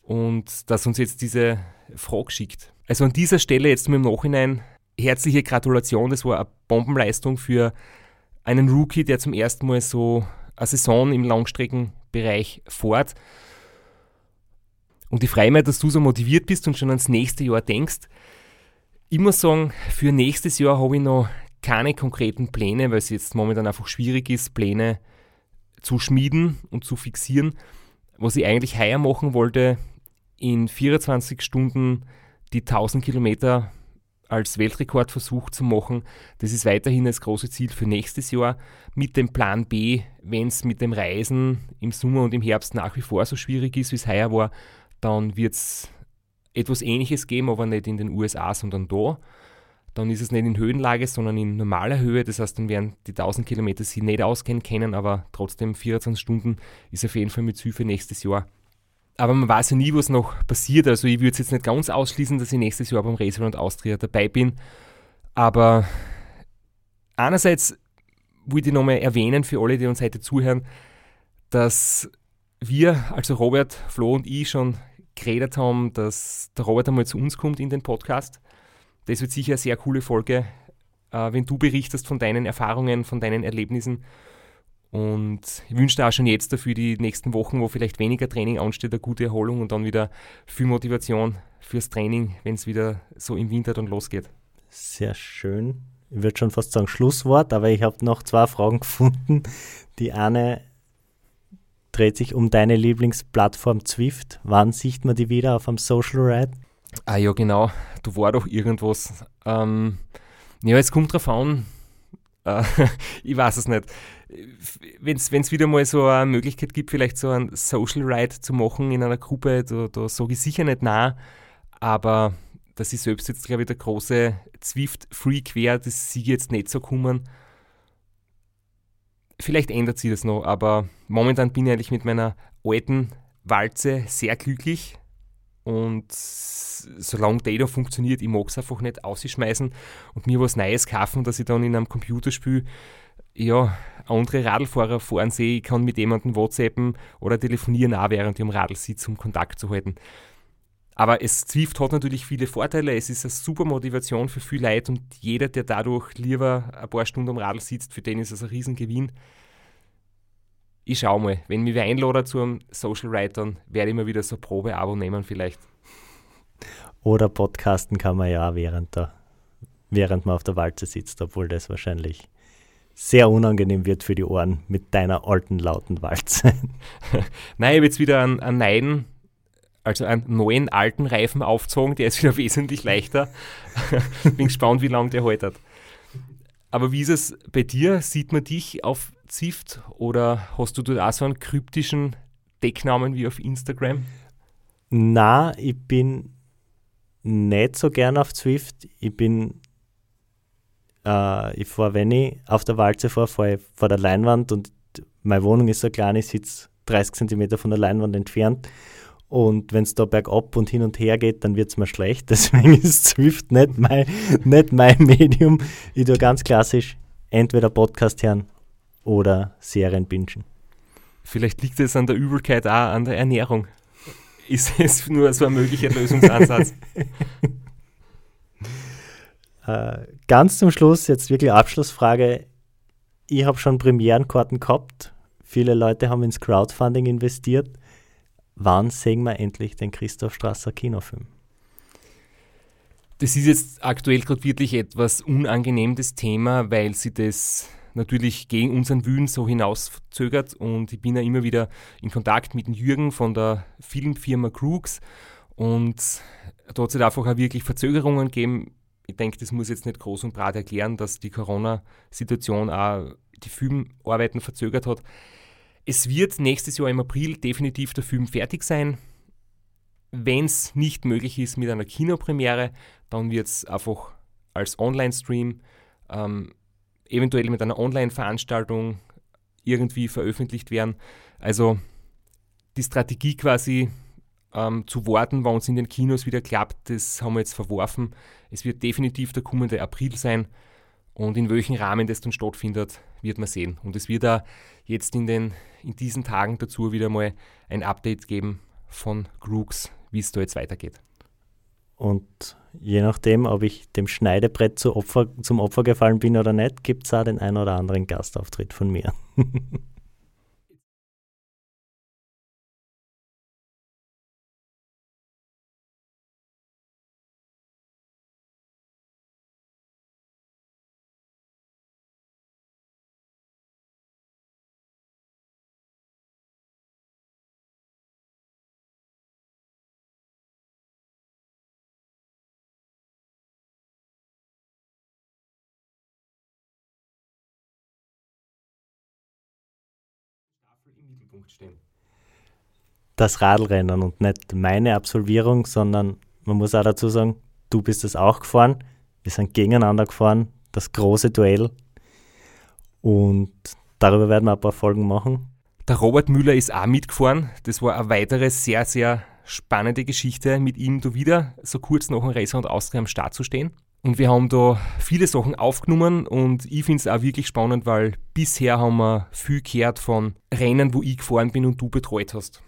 und dass uns jetzt diese Frage schickt. Also an dieser Stelle jetzt mit dem Nachhinein herzliche Gratulation, das war eine Bombenleistung für einen Rookie, der zum ersten Mal so eine Saison im Langstreckenbereich fährt. Und ich freue dass du so motiviert bist und schon ans nächste Jahr denkst. Ich muss sagen, für nächstes Jahr habe ich noch keine konkreten Pläne, weil es jetzt momentan einfach schwierig ist, Pläne zu schmieden und zu fixieren. Was ich eigentlich heuer machen wollte, in 24 Stunden die 1000 Kilometer als Weltrekordversuch zu machen. Das ist weiterhin das große Ziel für nächstes Jahr. Mit dem Plan B, wenn es mit dem Reisen im Sommer und im Herbst nach wie vor so schwierig ist, wie es heuer war, dann wird es etwas Ähnliches geben, aber nicht in den USA, sondern da. Dann ist es nicht in Höhenlage, sondern in normaler Höhe. Das heißt, dann werden die 1000 Kilometer sie nicht auskennen können, aber trotzdem 24 Stunden ist auf jeden Fall mit Ziel für nächstes Jahr. Aber man weiß ja nie, was noch passiert. Also ich würde es jetzt nicht ganz ausschließen, dass ich nächstes Jahr beim Raceland Austria dabei bin. Aber einerseits wollte ich nochmal erwähnen für alle, die uns heute zuhören, dass wir, also Robert, Flo und ich, schon geredet haben, dass der Robert einmal zu uns kommt in den Podcast. Das wird sicher eine sehr coole Folge, äh, wenn du berichtest von deinen Erfahrungen, von deinen Erlebnissen. Und ich wünsche dir auch schon jetzt dafür die nächsten Wochen, wo vielleicht weniger Training ansteht, eine gute Erholung und dann wieder viel Motivation fürs Training, wenn es wieder so im Winter dann losgeht. Sehr schön. Ich würde schon fast sagen Schlusswort, aber ich habe noch zwei Fragen gefunden. Die eine dreht sich um deine Lieblingsplattform Zwift. Wann sieht man die wieder auf einem Social Ride? Ah ja, genau. Du war doch irgendwas. Ähm, ja, es kommt drauf an. Äh, ich weiß es nicht. Wenn es wieder mal so eine Möglichkeit gibt, vielleicht so einen Social Ride zu machen in einer Gruppe, da, da sage ich sicher nicht nah. Aber dass ich selbst jetzt, glaube ich, der große Zwift-Freak wäre, das sie jetzt nicht so kommen. Vielleicht ändert sich das noch, aber momentan bin ich eigentlich mit meiner alten Walze sehr glücklich. Und solange die da funktioniert, ich mag es einfach nicht ausschmeißen und mir was Neues kaufen, dass ich dann in einem Computerspiel ja, andere Radlfahrer fahren sehe. Ich kann mit jemandem WhatsAppen oder telefonieren, auch während ich am Radl sitze, um Kontakt zu halten. Aber es Zwift hat natürlich viele Vorteile. Es ist eine super Motivation für viele Leute und jeder, der dadurch lieber ein paar Stunden am Radl sitzt, für den ist es ein Riesengewinn. Ich schaue mal, wenn mich wer einladet zu einem Social dann werde ich mir wieder so Probe-Abo nehmen vielleicht. Oder podcasten kann man ja auch während, der, während man auf der Walze sitzt, obwohl das wahrscheinlich sehr unangenehm wird für die Ohren mit deiner alten, lauten Walze. Nein, ich habe jetzt wieder einen, einen neuen also einen neuen alten Reifen aufgezogen, der ist wieder wesentlich leichter. Bin gespannt, wie lange der haltet. Aber wie ist es bei dir? Sieht man dich auf Zift oder hast du dort auch so einen kryptischen Decknamen wie auf Instagram? Na, ich bin nicht so gern auf Zwift. Ich bin, äh, ich fahre, wenn ich auf der Walze fahre, fahre ich vor der Leinwand und meine Wohnung ist so klein, ich sitze 30 cm von der Leinwand entfernt und wenn es da bergab und hin und her geht, dann wird es mir schlecht. Deswegen ist Swift nicht mein, nicht mein Medium. Ich tue ganz klassisch entweder Podcast hören oder Serien bingen. Vielleicht liegt es an der Übelkeit auch an der Ernährung. Ist es nur so ein möglicher Lösungsansatz? äh, ganz zum Schluss, jetzt wirklich Abschlussfrage. Ich habe schon Premierenkarten gehabt. Viele Leute haben ins Crowdfunding investiert wann sehen wir endlich den Christoph Strasser Kinofilm? Das ist jetzt aktuell gerade wirklich etwas unangenehm, das Thema, weil sie das natürlich gegen unseren Willen so hinauszögert und ich bin ja immer wieder in Kontakt mit Jürgen von der Filmfirma Crooks und da hat es halt einfach auch wirklich Verzögerungen gegeben. Ich denke, das muss jetzt nicht groß und breit erklären, dass die Corona-Situation auch die Filmarbeiten verzögert hat. Es wird nächstes Jahr im April definitiv der Film fertig sein. Wenn es nicht möglich ist mit einer Kinopremiere, dann wird es einfach als Online-Stream, ähm, eventuell mit einer Online-Veranstaltung irgendwie veröffentlicht werden. Also die Strategie quasi ähm, zu warten, wann es in den Kinos wieder klappt, das haben wir jetzt verworfen. Es wird definitiv der kommende April sein. Und in welchem Rahmen das dann stattfindet, wird man sehen. Und es wird da jetzt in, den, in diesen Tagen dazu wieder mal ein Update geben von Grooks, wie es da jetzt weitergeht. Und je nachdem, ob ich dem Schneidebrett zu Opfer, zum Opfer gefallen bin oder nicht, gibt es auch den einen oder anderen Gastauftritt von mir. Mittelpunkt stehen. Das Radlrennen und nicht meine Absolvierung, sondern man muss auch dazu sagen, du bist es auch gefahren. Wir sind gegeneinander gefahren, das große Duell. Und darüber werden wir ein paar Folgen machen. Der Robert Müller ist auch mitgefahren. Das war eine weitere sehr, sehr spannende Geschichte, mit ihm da wieder so kurz nach dem Racer und Austria am Start zu stehen. Und wir haben da viele Sachen aufgenommen und ich finde es auch wirklich spannend, weil bisher haben wir viel gehört von Rennen, wo ich gefahren bin und du betreut hast.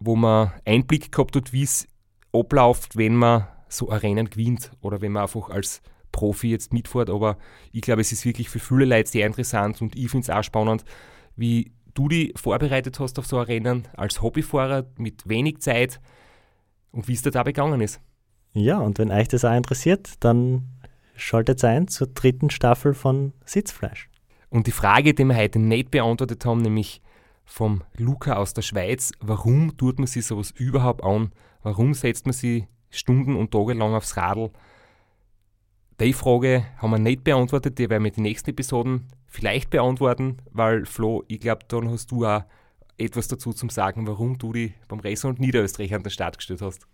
Wo man Einblick gehabt hat, wie es abläuft, wenn man so ein Rennen gewinnt oder wenn man einfach als Profi jetzt mitfährt. Aber ich glaube, es ist wirklich für viele Leute sehr interessant und ich finde es auch spannend, wie du dich vorbereitet hast auf so ein Rennen als Hobbyfahrer mit wenig Zeit und wie es dir da begangen ist. Ja, und wenn euch das auch interessiert, dann schaltet ein zur dritten Staffel von Sitzfleisch. Und die Frage, die wir heute nicht beantwortet haben, nämlich vom Luca aus der Schweiz, warum tut man sich sowas überhaupt an? Warum setzt man sich Stunden und Tage lang aufs Radl? Die Frage haben wir nicht beantwortet, die werden wir in den nächsten Episoden vielleicht beantworten, weil Flo, ich glaube, dann hast du auch etwas dazu zum Sagen, warum du dich beim Racing und Niederösterreich an den Start gestellt hast.